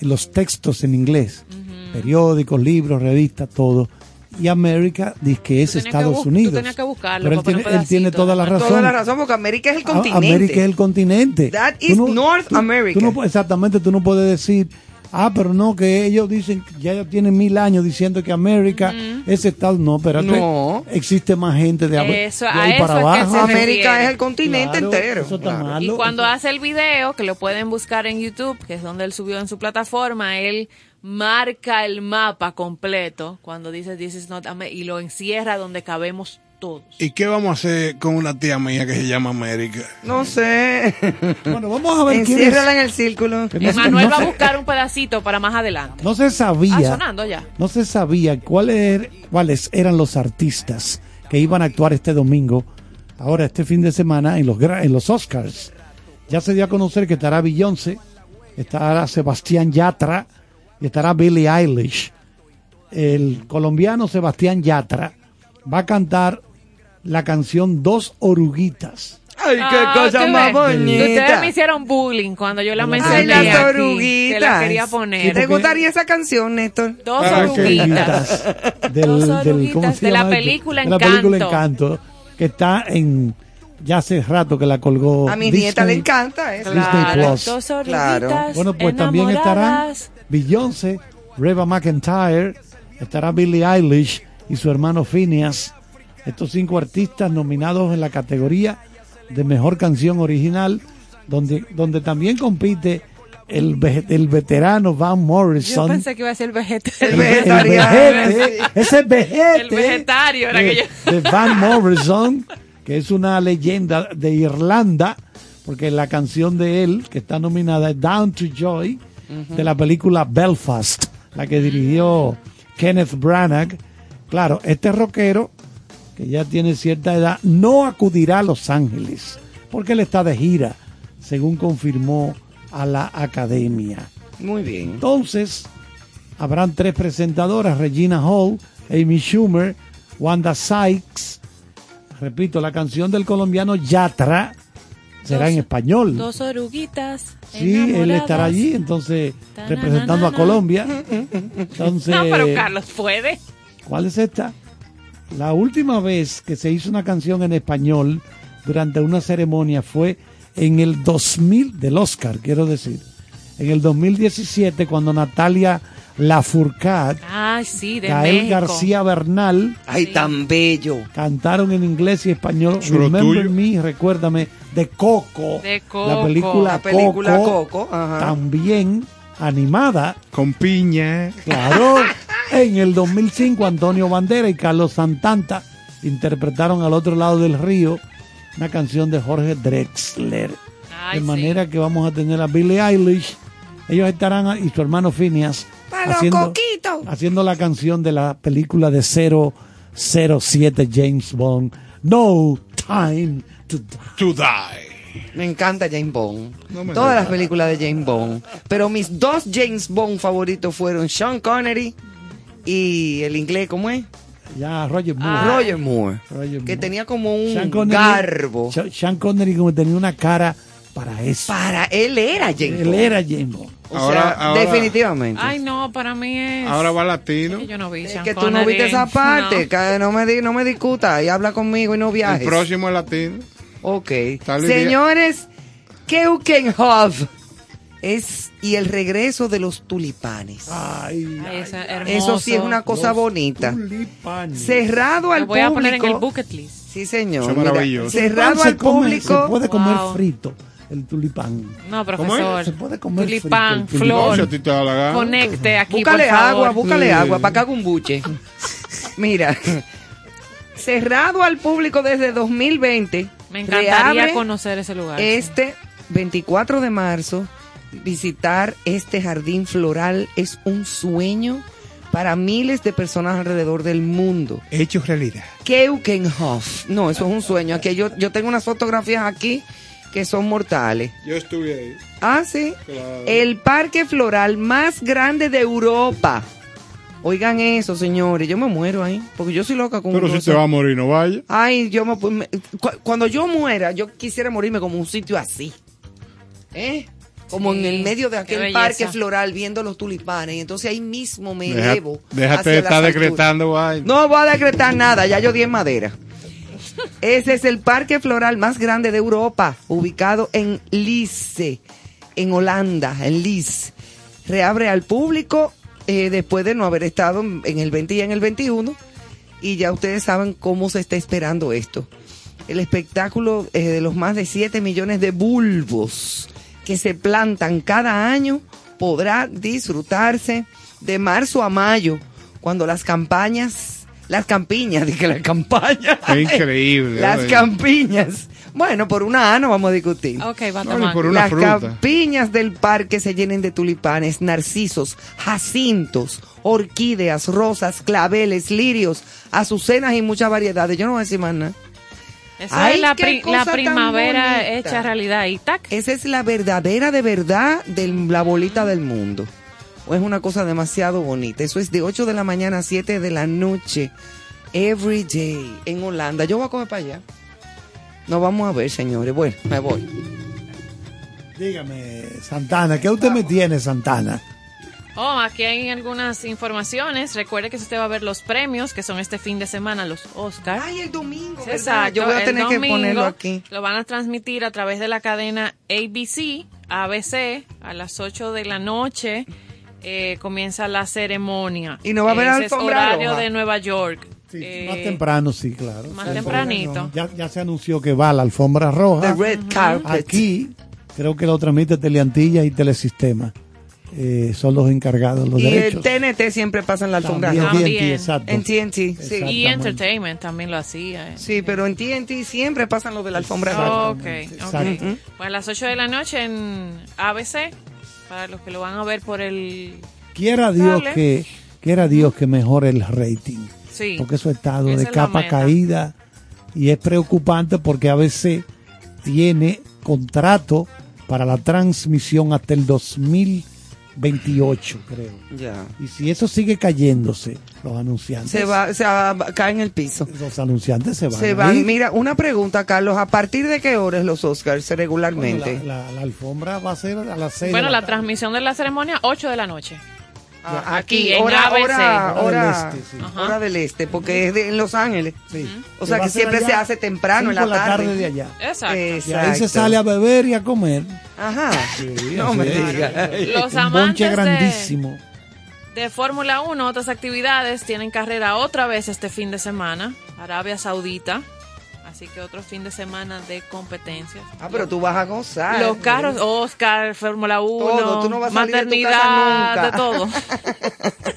en los textos en inglés, periódicos, libros, revistas, todo. Y América dice que es que Estados tú Unidos. tenías que buscarlo Pero él tiene, él tiene toda la razón. Toda la razón, porque América es el A- continente. América es el continente. That Tú is no- North tú- America. tú no exactamente, tú no puedes decir, ah, pero no, que ellos dicen, que ya ellos tienen mil años diciendo que América es Estados No, pero No. existe más gente de, Eso, de a ahí eso para es que abajo. se América es el continente Claro, entero. Eso está Claro. malo. Y cuando hace el video, que lo pueden buscar en YouTube, que es donde él subió en su plataforma, él marca el mapa completo cuando dice This is not America y lo encierra donde cabemos todos. ¿Y qué vamos a hacer con una tía mía que se llama América? No sé. Bueno, vamos a ver quién Enciérrala es. en el círculo. No va a buscar un pedacito para más adelante. No se Ah, sabía, sonando ya. no se sabía cuáles, cuáles eran los artistas que iban a actuar este domingo, ahora este fin de semana en los en los Oscars. Ya se dio a conocer que estará Beyoncé, estará Sebastián Yatra y estará Billie Eilish. El colombiano Sebastián Yatra va a cantar la canción Dos Oruguitas. Ay, qué Ah, cosa más ves, Ustedes bonita. me hicieron bullying cuando yo la mencioné Ay, las aquí, que la oruguitas. quería poner. ¿Te gustaría esa canción, Néstor? Dos que oruguitas. del, Dos del- oruguitas ¿cómo se de la llama película De la película Encanto. Encanto, que está en ya hace rato que la colgó A mi Disney- nieta le encanta eso. Disney Claro, Plus. dos oruguitas Claro. Bueno, pues también estarán. Beyoncé, Reba McIntyre, estará Billie Eilish y su hermano Phineas. Estos cinco artistas nominados en la categoría de mejor canción original, donde, donde también compite el, ve- el veterano Van Yo Morrison. pensé que iba a ser el vegeta- El El vegetariano. ese vejete El vegetario era de, que yo- de Van Morrison, que es una leyenda de Irlanda, porque la canción de él, que está nominada, es Down to Joy, de la película Belfast, la que dirigió Kenneth Branagh. Claro, este rockero, que ya tiene cierta edad, no acudirá a Los Ángeles, porque él está de gira, según confirmó a la academia. Muy bien. Entonces, habrán tres presentadoras, Regina Hall, Amy Schumer, Wanda Sykes. Repito, la canción del colombiano Yatra será Dos- en español. Dos oruguitas. Sí, él estará allí, entonces, Ta, representando na, na, a. Colombia. Entonces, No, pero Carlos puede. ¿cuál es esta? La última vez que se hizo una canción en español durante una ceremonia fue en el 2000 del Oscar, quiero decir, en el 2017 cuando Natalia Ay, sí, de Gael México. García Bernal, Ay, tan bello. cantaron en inglés y español Eso Remember tuyo. Me, recuérdame, de Coco, De Coco. la película, La película Coco, Coco, ajá. también animada, Con piña. claro, en el 2005 Antonio Bandera y Carlos Santanta interpretaron al otro lado del río una canción de Jorge Drexler. Ay, de sí. manera que vamos a tener a Billie Eilish. Ellos estarán a- y su hermano Phineas ¡Para los haciendo, coquitos! haciendo la canción de la película de 007 James Bond. No time to die. To die. Me encanta James Bond. No Todas las películas de James Bond. Pero mis dos James Bond favoritos fueron Sean Connery y el inglés, ¿cómo es? Ya, Roger Moore. Ah. Roger Moore. Roger Que Moore. tenía como un Sean Connery- garbo. Sean- Connery como tenía una cara para eso. Para él era James Él Bond. era James Bond. O Ahora- sea, ahora- definitivamente. Ay, no, para mí es. Ahora va latino. que yo no vi. es que tú no viste esa parte. No. que no, me di, no me discuta y habla conmigo y no El viajes. próximo es latino. Ok. Señores, Keukenhof es y el regreso de los tulipanes. Ay, Ay, eso es Eso sí es una cosa Los bonita. tulipanes. Cerrado al voy a poner en el público. bucket list. Sí, señor. Mira, maravilloso. cerrado al come- público. Se puede comer Wow. frito el tulipán. No, profesor. Se puede comer Tulipán, frito flor. Conecte aquí, Búscale por favor. agua, búscale Sí. agua para que haga un buche. Mira, cerrado al público desde 2020. Me encantaría conocer ese lugar. Este 24 de marzo, visitar este jardín floral es un sueño para miles de personas alrededor del mundo. Hecho realidad. Keukenhof. No, eso es un sueño. Aquí yo, yo tengo unas fotografías aquí que son mortales. Yo estuve ahí. Ah, sí. Claro. El parque floral más grande de Europa. Oigan eso, señores. Yo me muero ahí. Porque yo soy loca con Pero si te va a morir, no vaya. Ay, yo me, me- cu- cuando yo muera, yo quisiera morirme como un sitio así. ¿Eh? Como Sí, en el medio de aquel parque floral viendo los tulipanes. Y entonces ahí mismo me Deja- elevo. déjate de estar decretando vaina. No voy a decretar nada, ya yo di en madera. Ese es el parque floral más grande de Europa, ubicado en Lice, en Holanda, en Lice. Reabre al público eh, después de no haber estado en el 20 y en el 21. Y ya ustedes saben cómo se está esperando esto. El espectáculo eh, de los más de 7 millones de bulbos que se plantan cada año podrá disfrutarse de marzo a mayo, cuando las campañas, las campiñas, dije las campañas. Es increíble. Las oye. campiñas. Bueno, por una A no vamos a discutir. Ok, No, por una Las fruta. campiñas del parque se llenen de tulipanes, narcisos, jacintos, orquídeas, rosas, claveles, lirios, azucenas y muchas variedades. Yo no voy a decir más nada. Eso Ay, es la, pri- primavera hecha realidad. Y tac. Esa es la verdadera de verdad de la bolita del mundo. O es una cosa demasiado bonita. Eso es de 8 de la mañana a 7 de la noche. Every day. En Holanda. Yo voy a comer para allá. Nos vamos a ver, señores. Bueno, me voy. Dígame, Santana, ¿qué usted me tiene, Santana? Oh, aquí hay algunas informaciones. Recuerde que si usted va a ver los premios, que son este fin de semana, los Oscars. Ay, el domingo. ¿verdad? Exacto. Yo voy a el tener que domingo ponerlo aquí. Lo van a transmitir a través de la cadena ABC, ABC, a las 8 de la noche. Eh, comienza la ceremonia. Y no va a haber Ese es alfombra horario roja. de Nueva York. Sí, Eh, más temprano, sí, claro. más Sí, tempranito. Ya, ya se anunció que va a la alfombra roja. The red carpet. Aquí creo que lo transmite Teleantilla y Telesistema. Eh, son los encargados los Y el derechos. TNT siempre pasa en la alfombra. Roja. También. TNT, exacto. En TNT, sí. Y. Entertainment también lo hacía. eh. Sí, pero en TNT siempre pasan los de la alfombra roja. Ok, ok. Pues a las 8 de la noche en ABC, para los que lo van a ver por el... Quiera Dios Dale. que quiera Dios que mejore el rating. Sí. Porque eso ha estado Esa de es capa caída y es preocupante porque ABC tiene contrato para la transmisión hasta el 2028, creo. Ya. Y si eso sigue cayéndose, los anunciantes, Se va, se va, cae en el piso. los anunciantes se van. Se van. ir. Mira, una pregunta, Carlos. ¿A partir de qué horas los Oscars Bueno, regularmente? la, la- la alfombra va a ser a las 6 Bueno, de la la, tarde. transmisión de la ceremonia, 8 de la noche. Ah, aquí, aquí, en hora, ABC. hora, Hora hora, del este, sí. Hora del este, porque es de, en Los Ángeles. Sí. O sea que siempre allá se hace temprano en la cinco de tarde. de allá. Exacto. Y ahí se sale a beber y a comer. Ajá. Sí, no me digas. Los Un bonche amantes de, grandísimo. de Fórmula 1, otras actividades, tienen carrera otra vez este fin de semana. Arabia Saudita. Así que otro fin de semana de competencias. Ah, pero tú vas a gozar. Los carros, Oscar, Fórmula 1, Todo, tú no vas a salir de tu maternidad, casa nunca. de todo.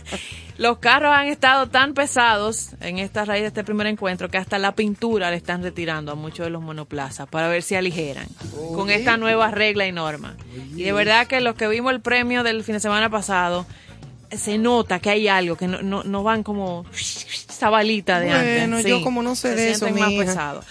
Los carros han estado tan pesados en esta raíz de este primer encuentro que hasta la pintura le están retirando a muchos de los monoplazas para ver si aligeran con esta nueva regla y norma. Y de verdad que los que vimos el premio del fin de semana pasado, se nota que hay algo, que no, no, no van como esa balita de Bueno, antes. yo como no sé se de eso, más mija. pesados.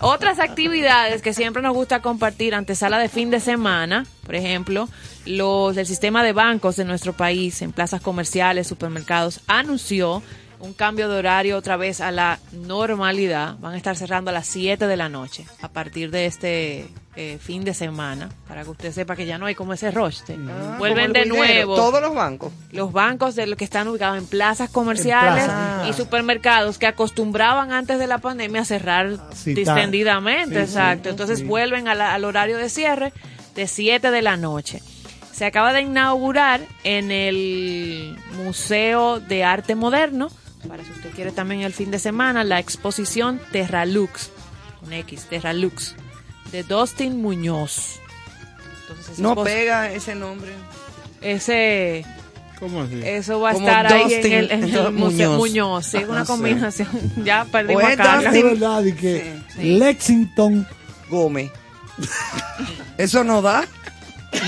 Otras actividades que siempre nos gusta compartir antesala de fin de semana, por ejemplo, los del sistema de bancos de nuestro país en plazas comerciales, supermercados, anunció un cambio de horario otra vez a la normalidad. Van a estar cerrando a las 7 de la noche a partir de este eh, fin de semana, para que usted sepa que ya no hay como ese rush. de- Ah, Vuelven de nuevo Todos los bancos. los bancos de los que están ubicados en plazas comerciales plaza. y supermercados que acostumbraban antes de la pandemia a cerrar distendidamente, sí, exacto. sí, Entonces sí. vuelven a la- al horario de cierre de 7 de la noche. Se acaba de inaugurar en el Museo de Arte Moderno, para si usted quiere también el fin de semana, la exposición Terralux, con X, Terralux, de Dustin Muñoz. Entonces, No pega ese nombre. ese ¿Cómo así? eso va a Como estar ahí en el, en el Museo Muñoz. Muñoz. Sí, es una sí. combinación. ya O perdimos es a Carla. Es verdad, y que Lexington Gómez. Eso no da.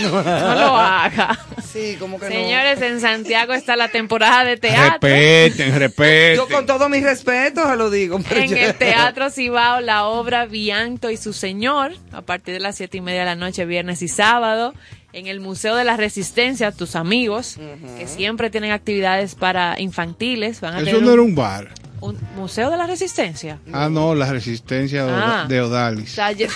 No lo haga. Sí, como que Señores, en Santiago está la temporada de teatro. Respeten, respeten. Yo con todo mi respeto se lo digo. pero En el Teatro Cibao, la obra Vianto y su Señor, a partir de las siete y media de la noche, viernes y sábado. En el Museo de la Resistencia, tus amigos, que siempre tienen actividades para infantiles, van a Eso tener no un, era un bar. un Museo de la Resistencia. Ah, no, la resistencia de- Ah. de Odalis. Taller-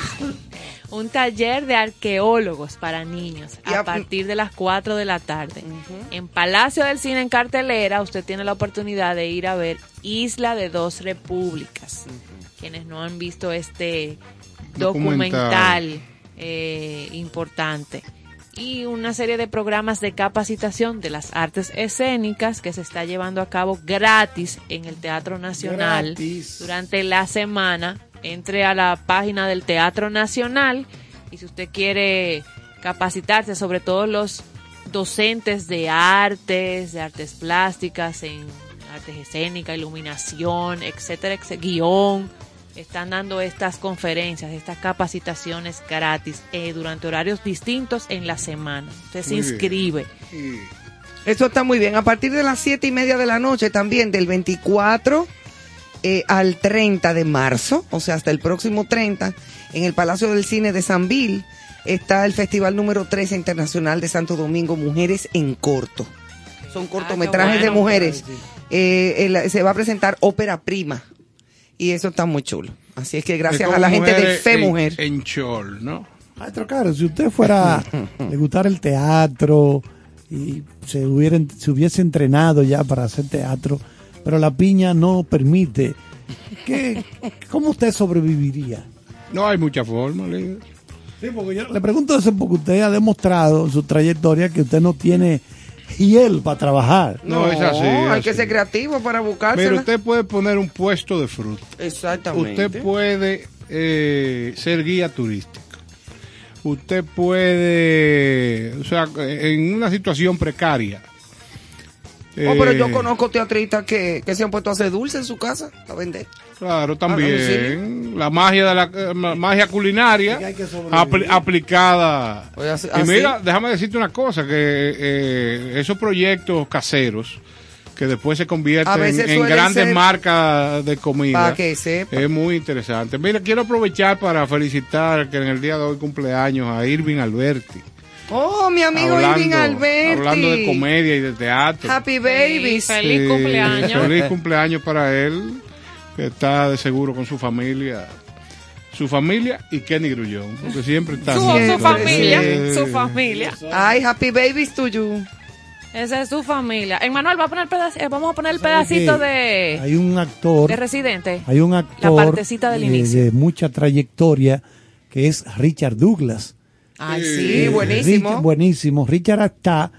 un taller de arqueólogos para niños Y a- a partir de las 4 de la tarde. En Palacio del Cine en cartelera, usted tiene la oportunidad de ir a ver Isla de Dos Repúblicas. Quienes no han visto este Documental. documental, eh, importante. Y una serie de programas de capacitación de las artes escénicas que se está llevando a cabo gratis en el Teatro Nacional Gratis. durante la semana. Entre a la página del Teatro Nacional y si usted quiere capacitarse, sobre todo los docentes de artes, de artes plásticas, en artes escénicas, iluminación, etcétera, etcétera, guion, están dando estas conferencias, estas capacitaciones gratis eh, durante horarios distintos en la semana. Usted se inscribe. Eso está muy bien. A partir de las siete y media de la noche también, del 24 eh, al 30 de marzo, o sea, hasta el próximo 30, en el Palacio del Cine de San Bill, está el Festival número 13 Internacional de Santo Domingo, Mujeres en Corto. Son cortometrajes de bueno. mujeres. Eh, el- se va a presentar ópera prima. Y eso está muy chulo. Así es que gracias Es a la gente de Fe en- Mujer. En Chol, ¿no? Maestro Caro, si usted fuera, le gustara el teatro y se, hubiera, se hubiese entrenado ya para hacer teatro, pero la piña no permite, ¿qué, ¿cómo usted sobreviviría? No hay mucha forma, líder. Sí, porque yo le pregunto eso porque usted ha demostrado en su trayectoria que usted no tiene hiel para trabajar. No, es así, es hay que ser creativo para Pero buscársela. usted puede poner un puesto de fruta. Exactamente. Usted puede eh, ser guía turístico. Usted puede, o sea, en una situación precaria. Oh, pero yo eh, conozco teatristas que, que se han puesto a hacer dulce en su casa a vender. Claro, Ah, también. La magia de la eh, ma- magia culinaria apli- aplicada. Pues así- y mira, así. déjame decirte una cosa, que eh, esos proyectos caseros que después se convierten en grandes ser- marcas de comida. Que sepa. Es muy interesante. Mira, quiero aprovechar para felicitar que en el día de hoy cumpleaños a Irving Alberti. Oh, mi amigo Hablando- Irving Alberti. Hablando de comedia y de teatro. Happy babies. Feliz Sí, cumpleaños. Feliz cumpleaños para él, que está de seguro con su familia. Su familia y Kenny Grullón, porque siempre está Su, su familia, Sí. su familia. Ay, happy babies to you. Esa es su familia. Emanuel, va a poner eh, vamos a poner el ¿Sabe pedacito qué? de, Hay un actor, de Residente. hay un La actor partecita del inicio. de mucha trayectoria que es Richard Douglas, Ay, sí, buenísimo. Richard, buenísimo. Richard está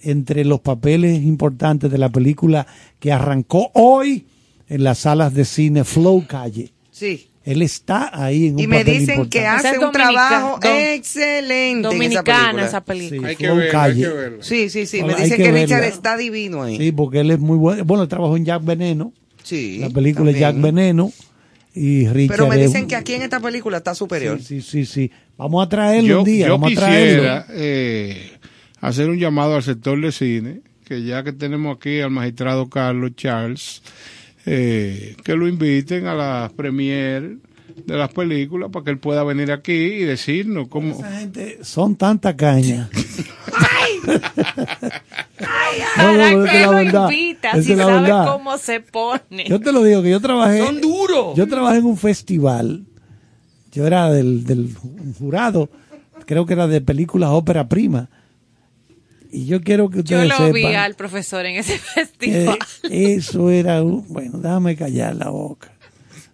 entre los papeles importantes de la película que arrancó hoy en las salas de cine Flow Calle. Sí. Él está ahí en un Y me papel dicen que hace es un trabajo dom- excelente. Dominicana en esa esa película. Sí, Flow Calle. Sí, sí, sí. Me Bueno, hay dicen que que, Richard está divino ahí. Sí, porque él es muy bueno. Bueno, él trabajó en Jack Veneno. Sí. La película es Jack también. Veneno. Y Richard Pero me dicen que aquí en esta película está superior. Sí, sí, sí. Vamos a traerlo Yo, un día. yo vamos quisiera eh, hacer un llamado al sector de cine, que ya que tenemos aquí al magistrado Carlos Charles, eh, que lo inviten a las premier de las películas para que él pueda venir aquí y decirnos cómo... Esa gente son tanta caña. No, no, ¿Para no, es que lo verdad, invita esa si sabe verdad. cómo se pone? Yo te lo digo que yo trabajé. Son duros. Yo trabajé en un festival. Yo era del, del jurado. Creo que era de películas ópera prima. Y yo quiero que Yo ustedes lo vi sepan al profesor en ese festival. eso era un, bueno, déjame callar la boca.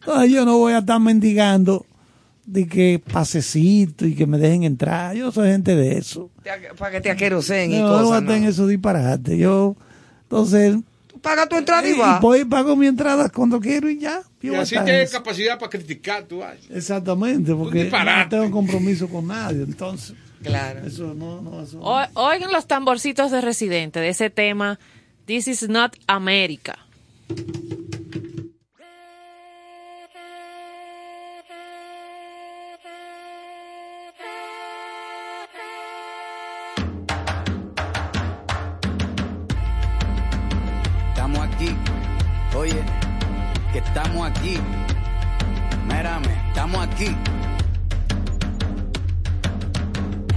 Entonces yo no voy a estar mendigando de que pasecito y que me dejen entrar. Yo soy gente de eso. Para que te aqueroseen y No, no a cosas. estar en ¿no? esos disparates. Yo, entonces, Paga tu entrada y y va. voy y pago mi entrada cuando quiero y ya. Yo Y así en tienes capacidad para criticar, tú ay. Exactamente, porque no tengo compromiso con nadie, entonces. Claro. Eso no, no, eso. O- Oigan los tamborcitos de Residente de ese tema This is not America. Oye, que estamos aquí. Mírame, estamos aquí.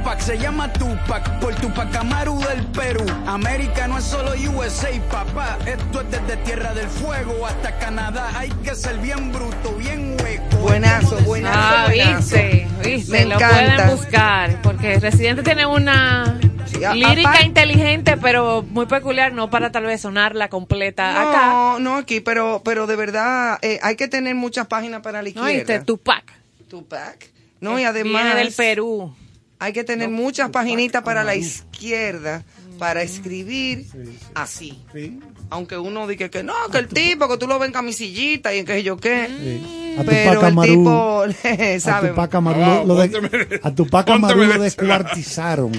Tupac se llama Tupac por Tupac Amaru del Perú. América no es solo USA, papá. Esto es desde Tierra del Fuego hasta Canadá. Hay que ser bien bruto, bien hueco. Buenazo, buenazo. Ah, buenazo. viste, viste, Me lo encanta. pueden buscar, porque Residente tiene una lírica inteligente, pero muy peculiar, no para tal vez sonarla completa acá. No, no aquí, pero, pero de verdad eh, hay que tener muchas páginas para la No, izquierda. viste, Tupac. Tupac. No, y además. Viene del Perú. Hay que tener muchas paginitas para la izquierda para escribir así. Aunque uno diga que no, que el tipo, que tú lo ves en camisillita y en qué sé yo qué. A Pero Tupac el Amaru- tipo, a ¿sabe? Tupac Amaru Ah, lo, lo de- pónteme- a Tupac Amaru lo descuartizaron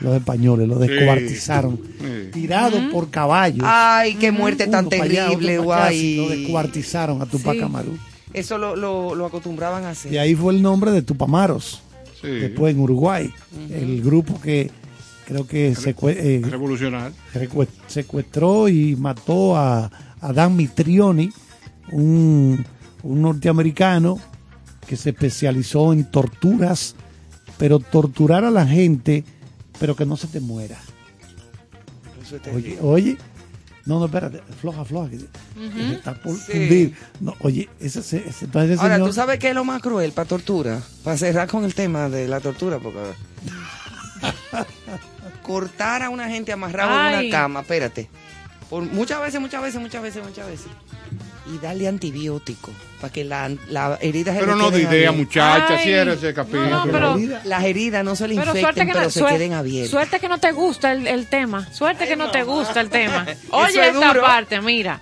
los españoles, lo descuartizaron, Sí. tirado por caballos. Ay, qué muerte tan allá, terrible, guay. Lo descuartizaron a Tupac Sí. Amaru. Eso lo, lo, lo acostumbraban a hacer. Y ahí fue el nombre de Tupamaros, Sí. después en Uruguay. El grupo que creo que eh, secuestró y mató a, a Dan Mitrioni, un, un norteamericano que se especializó en torturas, pero torturar a la gente, pero que no se te muera. Oye, no, no, espérate, floja, floja, que, que está por Sí. fundir. No, oye, ese, ese, ese- entonces ese Ahora, señor- ¿tú sabes qué es lo más cruel para tortura? Para cerrar con el tema de la tortura, porque... Cortar a una gente amarrado en una cama, espérate. Por muchas veces, muchas veces, muchas veces, muchas veces. Y darle antibiótico para que la, la herida Pero no de idea, muchacha, cierra ese capítulo. No, no, pero- Las heridas no se le Pero infecten, suerte que pero no, se suer- queden abiertas. suerte que no te gusta el, el tema. Suerte que no te gusta el tema. Oye es esta duro. parte, mira.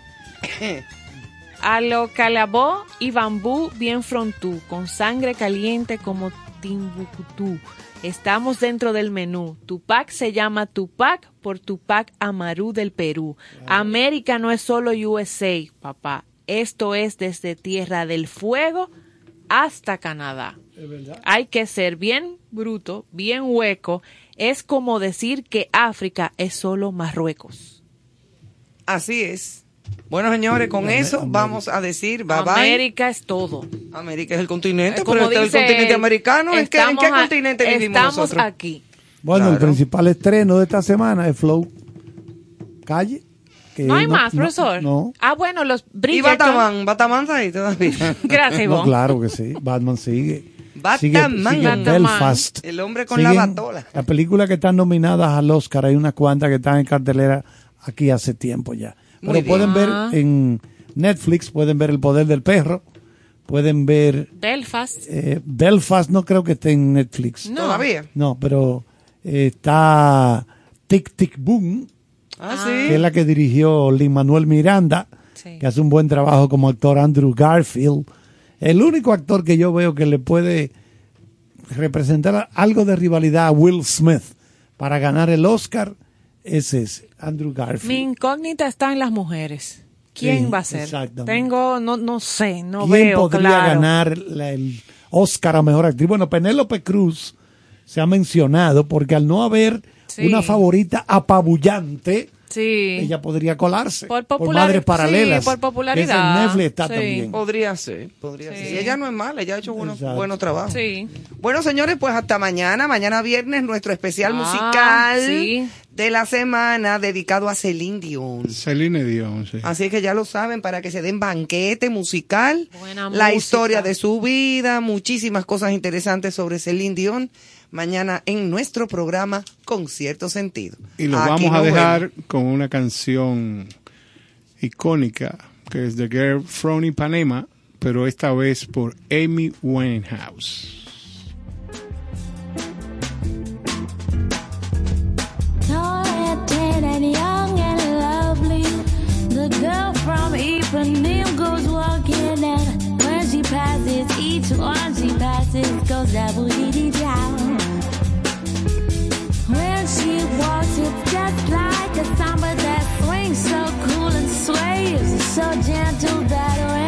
A lo calabó y bambú bien frontú, con sangre caliente como Timbuktu. Estamos dentro del menú. Tupac se llama Tupac por Tupac Amaru del Perú. América no es solo USA, papá. Esto es desde Tierra del Fuego hasta Canadá. Hay que ser bien bruto, bien hueco. Es como decir que África es solo Marruecos. Así es. Bueno, señores, con eso vamos a decir bye bye. América es todo. América es el continente, Como pero este es el dice continente americano. ¿En qué, en qué estamos a- continente vivimos Estamos nosotros? aquí. Bueno, el Claro. principal estreno de esta semana es Flow Calle. que No hay más, profesor. No, Ah, bueno, los Y Bridgerton. Bataman, Bataman está ahí todavía. Gracias, no, Ivonne. claro que sí. Batman sigue. Batman. Sigue, sigue Batman. Belfast. El hombre con la Siguen batola. Las películas que están nominadas al Oscar, hay unas cuantas que están en cartelera aquí hace tiempo ya. Pero bien. pueden ver Ah. en Netflix, pueden ver El Poder del Perro, pueden ver Belfast. eh, Belfast, no creo que esté en Netflix. No. Todavía. No, pero eh, está Tic Tic Boom, Ah, que es la que dirigió Lin Manuel Miranda, Sí. que hace un buen trabajo como actor Andrew Garfield. El único actor que yo veo que le puede representar algo de rivalidad a Will Smith para ganar el Oscar, ese es Andrew Garfield. Mi incógnita está en las mujeres. ¿Quién Sí, va a ser? exactamente. Tengo, no, no sé, no ¿Quién veo podría claro. ganar la- el Oscar a Mejor Actriz? Bueno, Penélope Cruz se ha mencionado porque al no haber Sí. una favorita apabullante, Sí. ella podría colarse Por por Madres Paralelas. sí, por popularidad. Netflix está Sí. también. Podría ser, podría Sí. ser. Y ella no es mala, ella ha hecho buenos, buenos trabajos. Sí. Bueno, señores, pues hasta mañana. Mañana viernes, nuestro especial Ah, musical sí. De la semana dedicado a Celine Dion. Celine Dion, sí. Así que ya lo saben, para que se den banquete musical, Buena la música. historia de su vida, muchísimas cosas interesantes sobre Celine Dion. Mañana en nuestro programa con cierto sentido. Y lo Aquí vamos a dejar vemos. con una canción icónica que es The Girl from Ipanema, pero esta vez por Amy Winehouse. From Ipanema goes walking and when she passes, each one she passes goes double dee down. When she walks, it's just like a samba that swings so cool and sways so gentle that when